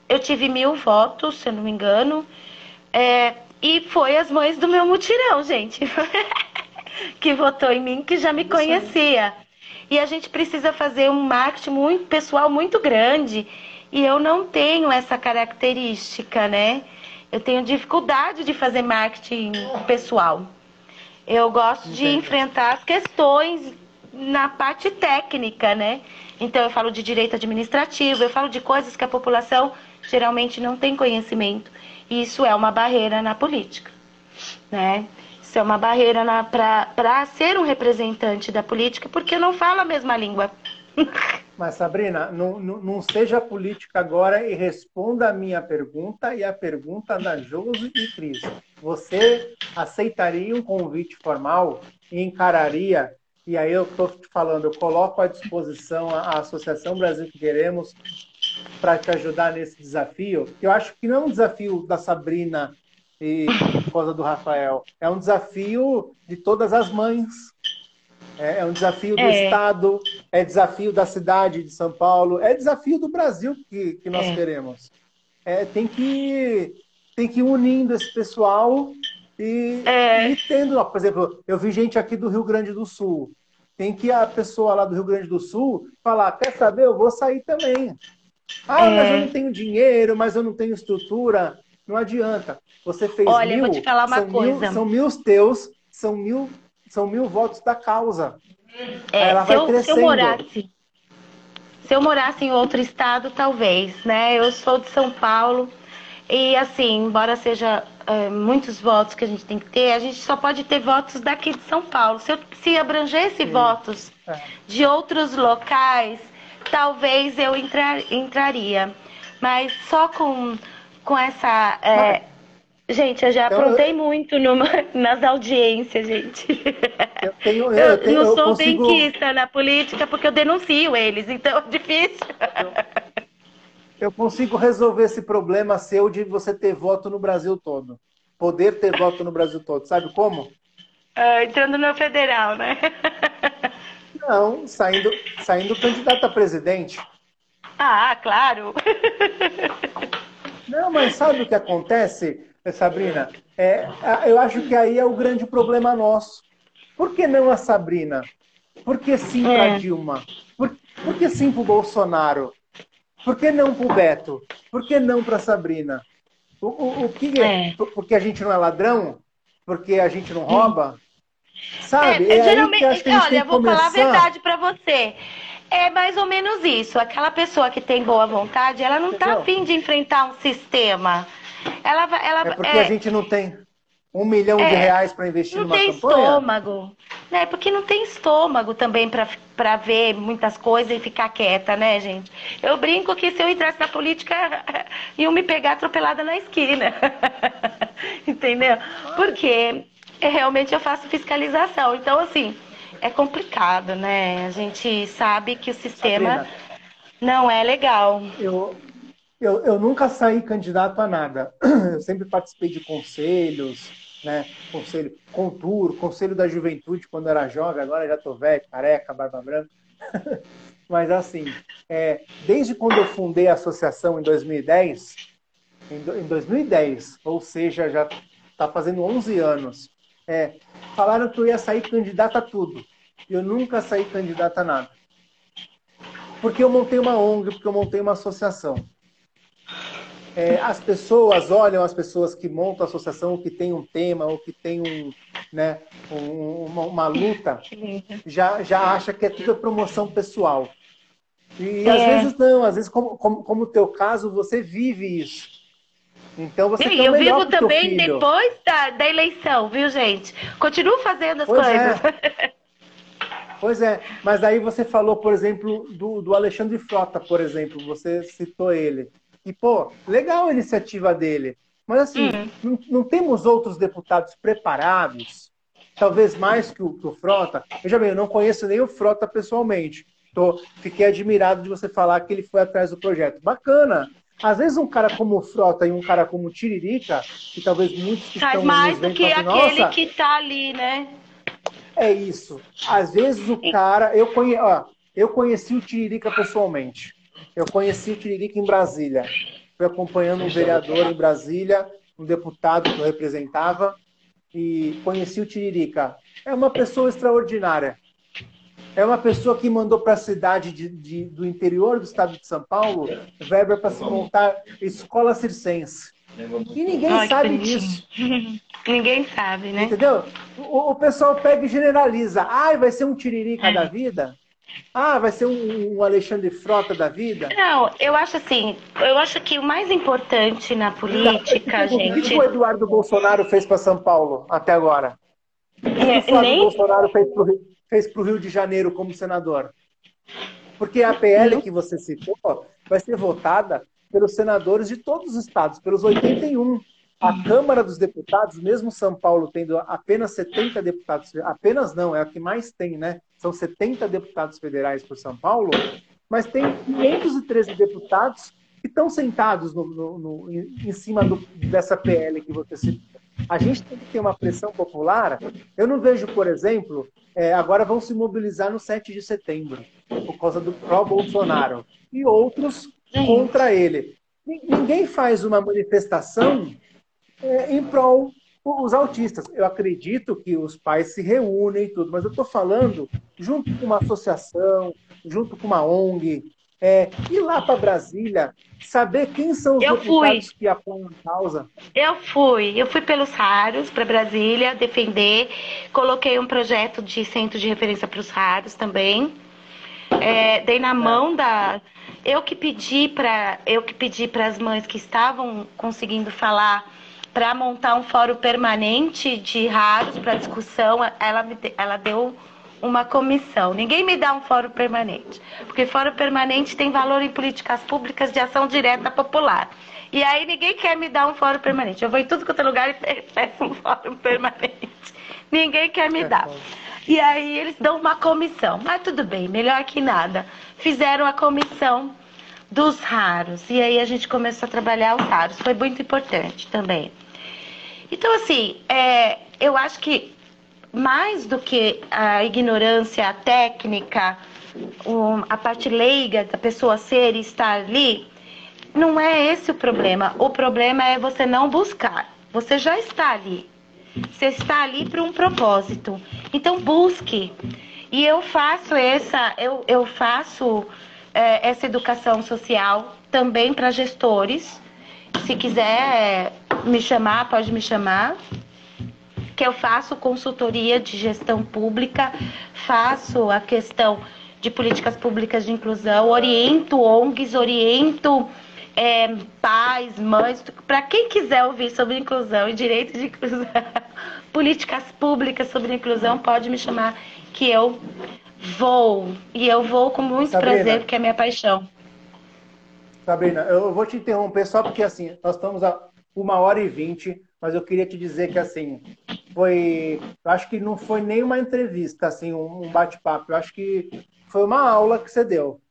eu tive mil votos, se eu não me engano. É, e foi as mães do meu mutirão, gente. que votou em mim, que já me conhecia. E a gente precisa fazer um marketing muito pessoal muito grande. E eu não tenho essa característica, né? Eu tenho dificuldade de fazer marketing pessoal. Eu gosto Entendi. de enfrentar as questões na parte técnica, né? Então eu falo de direito administrativo, eu falo de coisas que a população geralmente não tem conhecimento. E isso é uma barreira na política, né? Isso é uma barreira para ser um representante da política, porque não fala a mesma língua. Mas, Sabrina, não, não, não, seja política agora e responda a minha pergunta e a pergunta da Josi e Cris. Você aceitaria um convite formal e encararia? E aí eu estou te falando, eu coloco à disposição a Associação Brasil que Queremos para te ajudar nesse desafio. Eu acho que não é um desafio da Sabrina e por causa do Rafael. É um desafio de todas as mães. É, é um desafio do é. Estado, é desafio da cidade de São Paulo, é desafio do Brasil que, que nós é. queremos. É, tem, que, tem que ir unindo esse pessoal e, é. e tendo, por exemplo, eu vi gente aqui do Rio Grande do Sul. Tem que a pessoa lá do Rio Grande do Sul falar, quer saber, eu vou sair também. Ah, mas eu é. não tenho dinheiro, mas eu não tenho estrutura. Não adianta. Você fez Olha, mil, vou te falar uma são coisa. Mil, são mil teus, são mil, são mil votos da causa. É, Ela vai eu, crescendo. se eu morasse, se eu morasse em outro estado, talvez, né? Eu sou de São Paulo e assim, embora seja é, muitos votos que a gente tem que ter, a gente só pode ter votos daqui de São Paulo. Se, eu, se abrangesse Sim. votos é. de outros locais, talvez eu entrar, entraria. Mas só com com essa. É... Gente, eu já aprontei eu... muito numa... nas audiências, gente. Eu, tenho, eu, eu tenho, não sou consigo... benquista na política porque eu denuncio eles, então é difícil. Eu consigo resolver esse problema seu de você ter voto no Brasil todo. Poder ter voto no Brasil todo. Sabe como? Uh, entrando no federal, né? Não, saindo, saindo candidato a presidente. Ah, claro. Não, mas sabe o que acontece? Sabrina, é, eu acho que aí é o grande problema nosso. Por que não a Sabrina? Por que sim para é. Dilma? Por, por que sim para o Bolsonaro? Por que não para o Beto? Por que não para a Sabrina? O, o, o que é? Porque a gente não é ladrão? Porque a gente não rouba? Sabe? É, é geralmente, olha, vou começar... falar a verdade para você. É mais ou menos isso. Aquela pessoa que tem boa vontade, ela não está afim de enfrentar um sistema. Ela, ela, é porque é... a gente não tem um milhão é, de reais para investir numa campanha? Não tem estômago. Né? Porque não tem estômago também para ver muitas coisas e ficar quieta, né, gente? Eu brinco que se eu entrasse na política, iam me pegar atropelada na esquina. Entendeu? Porque realmente eu faço fiscalização. Então, assim, é complicado, né? A gente sabe que o sistema Sabrina, não é legal. Eu, eu, eu nunca saí candidato a nada. Eu sempre participei de conselhos, né? Conselho Contur, Conselho da Juventude quando era jovem, agora já estou velho, careca, barba branca. Mas assim, é, desde quando eu fundei a associação em 2010, em, em 2010, ou seja, já está fazendo 11 anos, é, falaram que eu ia sair candidato a tudo. Eu nunca saí candidato a nada. Porque eu montei uma ONG, porque eu montei uma associação. É, as pessoas olham as pessoas que montam a associação, ou que tem um tema, ou que tem um, né, um, uma, uma, luta, já, já acha que é tudo promoção pessoal. E é. às vezes não, às vezes, como, como, como o teu caso, você vive isso. Então você Sim, eu vivo também depois da, da eleição, viu, gente? Continuo fazendo as pois coisas. É. Pois é, mas aí você falou, por exemplo, do, do Alexandre Frota, por exemplo, você citou ele. E, pô, legal a iniciativa dele. Mas, assim, uhum. não, não, temos outros deputados preparados, talvez mais que o, que o Frota. Veja bem, eu não conheço nem o Frota pessoalmente. Tô, fiquei admirado de você falar que ele foi atrás do projeto. Bacana. Às vezes um cara como o Frota e um cara como o Tiririca, que talvez muitos que Faz estão mais do que aquele que está ali, né? É isso. Às vezes o cara. Eu, conhe... Ó, eu conheci o Tiririca pessoalmente. Eu conheci o Tiririca em Brasília. Fui acompanhando um vereador em Brasília, um deputado que eu representava, e conheci o Tiririca. É uma pessoa extraordinária. É uma pessoa que mandou para a cidade de, de, do interior do estado de São Paulo verba para se montar escola circense. E ninguém Ai, sabe disso. ninguém sabe, né? Entendeu? O, o, pessoal pega e generaliza. Ai, vai ser um tiririca é. da vida? Ah, vai ser um, um, Alexandre Frota da vida? Não, eu acho assim, eu acho que o mais importante na política, o gente. O que o Eduardo Bolsonaro fez para São Paulo até agora? O que é, o Flávio nem... Bolsonaro fez para o Rio de Janeiro como senador? Porque a PL que você citou vai ser votada pelos senadores de todos os estados, pelos 81. A Câmara dos Deputados, mesmo São Paulo tendo apenas 70 deputados, apenas não, é a que mais tem, né? São 70 deputados federais por São Paulo, mas tem 513 deputados que estão sentados no, no, no, em cima do, dessa PL que você citou. A gente tem que ter uma pressão popular. Eu não vejo, por exemplo, é, agora vão se mobilizar no 7 de setembro, por causa do pró-Bolsonaro. E outros contra ele. Ninguém faz uma manifestação é, em prol os autistas. Eu acredito que os pais se reúnem e tudo, mas eu estou falando junto com uma associação, junto com uma ONG, é, ir lá para Brasília, saber quem são os eu deputados fui. que apoiam a causa. Eu fui, eu fui pelos raros para Brasília defender, coloquei um projeto de centro de referência para os raros também. É, dei na mão da eu que pedi para eu que pedi para as mães que estavam conseguindo falar para montar um fórum permanente de raros para discussão, ela me, ela deu uma comissão. Ninguém me dá um fórum permanente, porque fórum permanente tem valor em políticas públicas de ação direta popular. E aí ninguém quer me dar um fórum permanente. Eu vou em tudo quanto é lugar e peço um fórum permanente. Ninguém quer me dar. E aí eles dão uma comissão. Mas tudo bem, melhor que nada. Fizeram a comissão dos raros. E aí a gente começou a trabalhar os raros. Foi muito importante também. Então, assim, é, eu acho que mais do que a ignorância técnica, a parte leiga da pessoa ser e estar ali, não é esse o problema. O problema é você não buscar. Você já está ali. Você está ali para um propósito. Então busque. E eu faço essa, eu, eu faço é, essa educação social também para gestores. Se quiser me chamar, pode me chamar. Que eu faço consultoria de gestão pública, faço a questão de políticas públicas de inclusão, oriento ONGs, oriento é, pais, mães, para quem quiser ouvir sobre inclusão e direito de inclusão, políticas públicas sobre inclusão, pode me chamar que eu vou. E eu vou com muito Sabrina, prazer, porque é minha paixão. Sabrina, eu vou te interromper só porque assim, nós estamos a uma hora e vinte, mas eu queria te dizer que assim, foi. Eu acho que não foi nem uma entrevista, assim, um bate-papo. Eu acho que foi uma aula que você deu.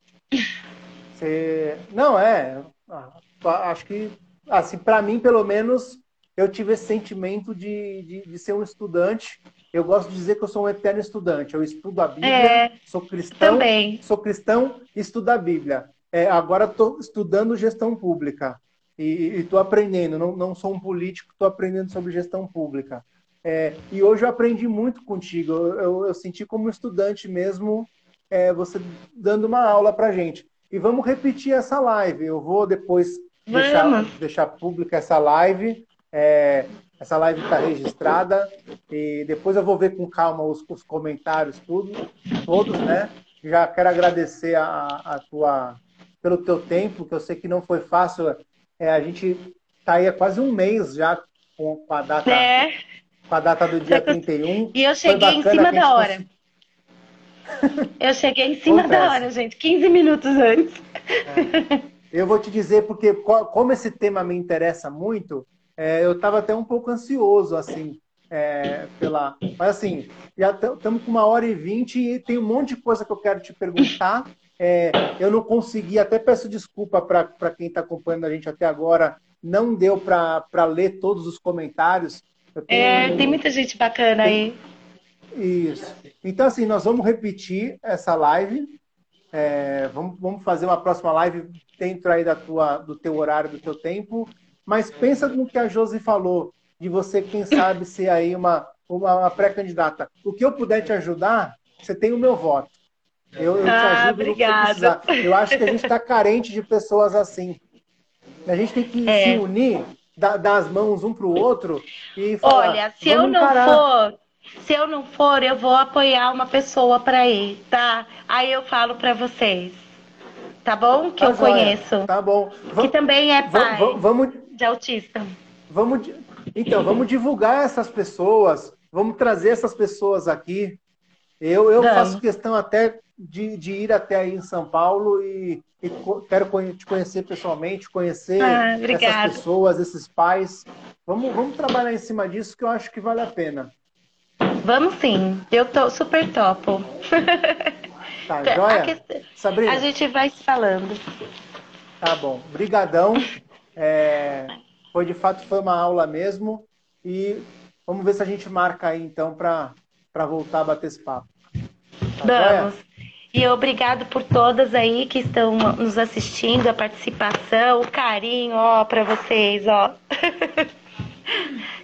Você... Não, é. Ah, acho que, assim, para mim, pelo menos, eu tive esse sentimento de, de, de, ser um estudante. Eu gosto de dizer que eu sou um eterno estudante. Eu estudo a Bíblia, é, sou cristão, também. sou cristão, estudo a Bíblia. É, agora estou estudando gestão pública e estou aprendendo. Não, não sou um político, estou aprendendo sobre gestão pública. É, e hoje eu aprendi muito contigo. Eu, eu, eu senti como estudante mesmo é, você dando uma aula para gente. E vamos repetir essa live. Eu vou depois deixar, deixar pública essa live. É, essa live está registrada e depois eu vou ver com calma os, os, comentários, tudo, todos, né? Já quero agradecer a, a, tua pelo teu tempo, que eu sei que não foi fácil. É, a gente está aí há quase um mês já com, com a data é. com a data do dia 31. E eu cheguei em cima da hora. Eu cheguei em cima Confesso. da hora, gente, 15 minutos antes. É. Eu vou te dizer, porque como esse tema me interessa muito, é, eu estava até um pouco ansioso, assim, é, pela. Mas assim, já estamos com uma hora e vinte e tem um monte de coisa que eu quero te perguntar. É, eu não consegui, até peço desculpa para quem está acompanhando a gente até agora, não deu para ler todos os comentários. É, tem muita gente bacana tem, aí. Isso. Então, assim, nós vamos repetir essa live. É, vamos, vamos fazer uma próxima live dentro aí da tua, do teu horário, do teu tempo. Mas pensa no que a Josi falou, de você, quem sabe, ser aí uma, uma, uma pré-candidata. O que eu puder te ajudar, você tem o meu voto. Eu, eu te ah, ajudo obrigada. Eu acho que a gente está carente de pessoas assim. A gente tem que é. se unir, dar, dar, as mãos um para o outro e falar. Olha, se eu não encarar. for se eu não for, eu vou apoiar uma pessoa para ir, tá? Aí eu falo para vocês. Tá bom? Que tá eu conheço. Tá bom. Vamos, que também é pai vamos, vamos, de autista. Vamos, então, vamos divulgar essas pessoas. Vamos trazer essas pessoas aqui. Eu, eu faço questão até de, de, ir até aí em São Paulo e, e quero te conhecer pessoalmente, conhecer ah, essas pessoas, esses pais. Vamos, vamos trabalhar em cima disso que eu acho que vale a pena. Vamos sim. Eu tô super topo. Tá, joia? A, Sabrina? a gente vai se falando. Tá bom. Brigadão. É, foi de fato foi uma aula mesmo e vamos ver se a gente marca aí então para voltar a bater esse papo. Tá Vamos. Joia? E obrigado por todas aí que estão nos assistindo, a participação, o carinho, ó, para vocês, ó.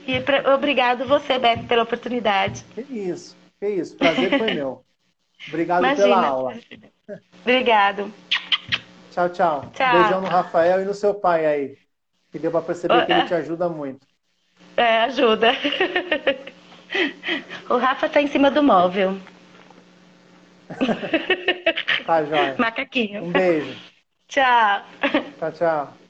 E pra, obrigado você, Beto, pela oportunidade. Que isso, que isso. Prazer foi meu. Obrigado Imagina. pela aula. Obrigado. Tchau, tchau, tchau. Beijão no Rafael e no seu pai aí. Que deu para perceber que ele te ajuda muito. É, ajuda. O Rafa tá em cima do móvel. Tá, jóia. Macaquinho. Um beijo. Tchau. Tchau, tchau.